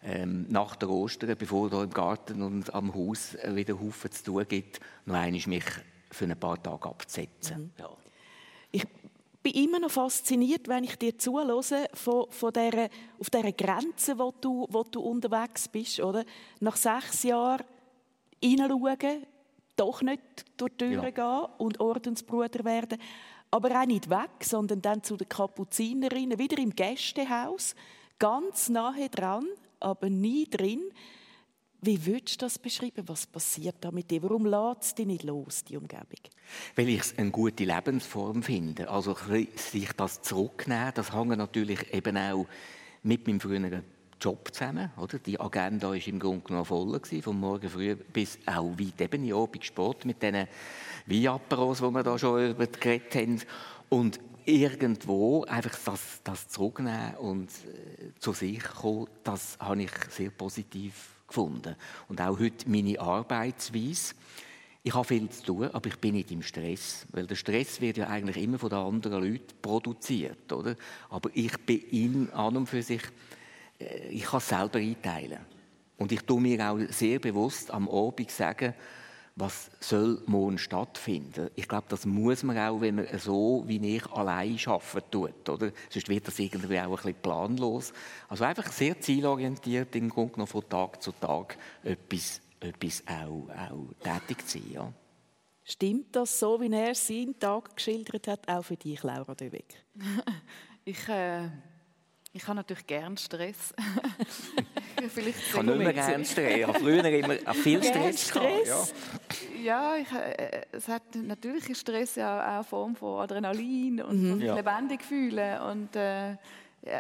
ähm, nach der Ostern, bevor da im Garten und am Haus wieder Haufen zu tun gibt, noch einmal mich für ein paar Tage abzusetzen. Mhm. Ja. Ich bin immer noch fasziniert, wenn ich dir zuhöre, von, von der, auf dieser Grenze, wo du, wo du unterwegs bist. Oder? Nach sechs Jahren hineinschauen, doch nicht durch die Türen ja. gehen und Ordensbruder werden aber auch nicht weg, sondern dann zu den Kapuzinerinnen, wieder im Gästehaus, ganz nahe dran, aber nie drin. Wie würdest du das beschreiben? Was passiert da mit dir? Warum lässt es dich nicht los, die Umgebung? Weil ich es eine gute Lebensform finde. Also sich das zurücknehmen, das hängt natürlich eben auch mit meinem früheren Job zusammen. Oder? Die Agenda war im Grunde genommen voll, gewesen, von morgen früh bis auch weit eben in Abend Sport mit diesen Weinapparos, die wir da schon über geredet haben. Und irgendwo einfach das, das zurücknehmen und äh, zu sich kommen, das habe ich sehr positiv gefunden. Und auch heute meine Arbeitsweise. Ich habe viel zu tun, aber ich bin nicht im Stress, weil der Stress wird ja eigentlich immer von den anderen Leuten produziert, oder? Aber ich bin in an und für sich, ich kann es selber einteilen. Und ich tue mir auch sehr bewusst am Abend sagen, was soll morgen stattfinden. Ich glaube, das muss man auch, wenn man so wie ich allein arbeiten tut, oder? Sonst wird das irgendwie auch ein bisschen planlos. Also einfach sehr zielorientiert, im Grunde genommen von Tag zu Tag etwas, etwas auch, auch tätig zu sein, ja. Stimmt das so, wie er seinen Tag geschildert hat, auch für dich, Laura Döbeck? *laughs* ich äh ich habe natürlich gern Stress. *laughs* *laughs* Ich habe nicht mehr gern Stress. Ich habe früher immer viel Stress, Stress. Gehabt, ja. ja, ich, äh, es hat natürlich ist Stress ja auch eine Form von Adrenalin und mhm. ja. lebendig fühlen und äh,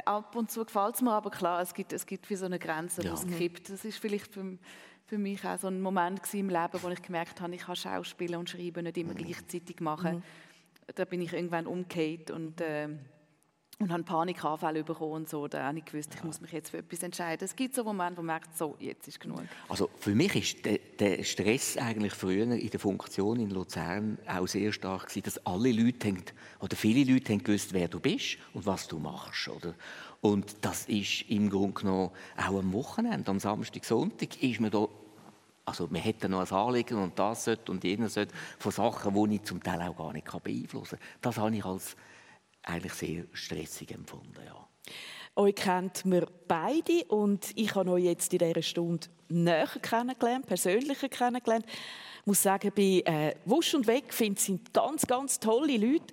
ab und zu gefällt es mir, aber klar, es gibt, es gibt wie so eine Grenze, ja. wo es kippt. Das ist vielleicht für, für mich auch so ein Moment im Leben, wo ich gemerkt habe, ich kann Schauspielen und Schreiben nicht immer mhm. gleichzeitig machen. Mhm. Da bin ich irgendwann umgekehrt und äh, und habe Panikanfälle bekommen und so. Da habe ich gewusst, ich muss mich jetzt für etwas entscheiden. Es gibt so Momente, wo man merkt, so, jetzt ist genug. Also für mich ist der, der Stress eigentlich früher in der Funktion in Luzern auch sehr stark gewesen, dass alle Leute haben, oder viele Leute haben gewusst, wer du bist und was du machst, oder? Und das ist im Grunde genommen auch am Wochenende, am Samstag, Sonntag, ist man da also man hätte noch ein Anliegen und das sollte und jenes sollte, von Sachen, die ich zum Teil auch gar nicht beeinflussen kann. Das habe ich als eigentlich sehr stressig empfunden. Ja. Euch kennt mir beide und ich habe euch jetzt in dieser Stunde näher kennengelernt, persönlicher kennengelernt. Ich muss sagen, bei äh, Wusch und Weg finde sind ganz, ganz tolle Leute.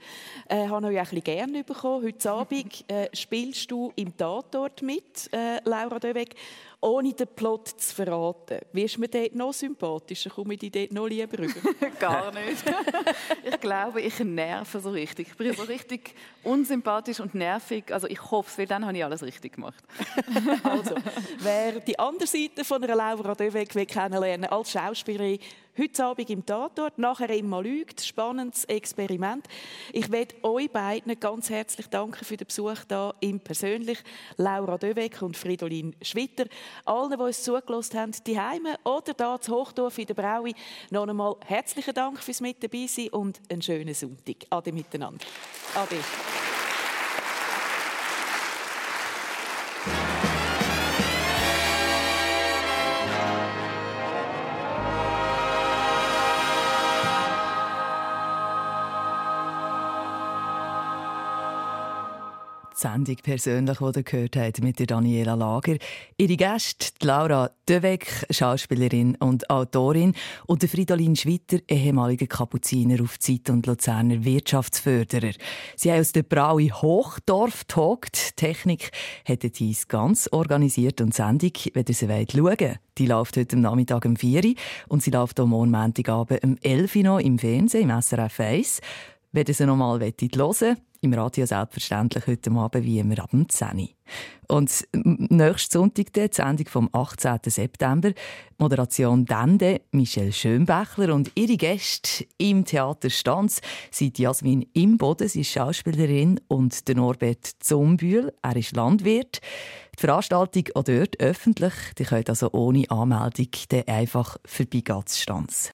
Äh, ich habe euch ein bisschen gerne bekommen. Heute Abend äh, spielst du im Tatort mit, äh, Laura Döweg ohne den Plot zu verraten. Wirst du mir dort noch sympathischer? Komme ich dich dort noch lieber rüber? *laughs* Gar nicht. ich glaube, ich nerve so richtig. Ich bin so richtig unsympathisch und nervig. Also ich hoffe es, weil dann habe ich alles richtig gemacht. *laughs* also, wer die andere Seite von einer Laura Döweg kennenlernen als Schauspielerin, Heute Abend im Tatort, nachher immer lügt. Spannendes Experiment. Ich möchte euch beiden ganz herzlich danken für den Besuch hier im Persönlich. Laura Döweg und Fridolin Schwitter. Allen, die uns zugelassen haben, die Heime oder da zu Hochdorf in der Braui, noch einmal herzlichen Dank fürs Mit dabei sein und einen schönen Sonntag. Ade miteinander. Ade. Die Sendung persönlich, die ihr gehört habt, mit der Daniela Lager. Ihre Gäste, Laura Döweg, Schauspielerin und Autorin, und der Fridolin Schwitter, ehemaliger Kapuziner auf Zeit und Luzerner Wirtschaftsförderer. Sie haben aus der Braui Hochdorf getagt. Technik hat dies ganz organisiert und Sendung, wenn ihr sie wollt, schauen die läuft heute am Nachmittag um 4 Uhr und sie läuft am morgen Montagabend um 11 Uhr noch im Fernsehen, im SRF 1. Wenn ihr sie noch mal hören wollt, im Radio selbstverständlich heute Abend wie immer ab 10 Uhr. Und nächsten Sonntag die Sendung vom 18. September. Moderation Dende, Michelle Schönbächler und ihre Gäste im Theater Stanz sind Jasmin Imboden, sie ist Schauspielerin, und der Norbert Zumbühl, er ist Landwirt. Die Veranstaltung auch dort öffentlich, die könnt also ohne Anmeldung einfach vorbeigehen Stanz.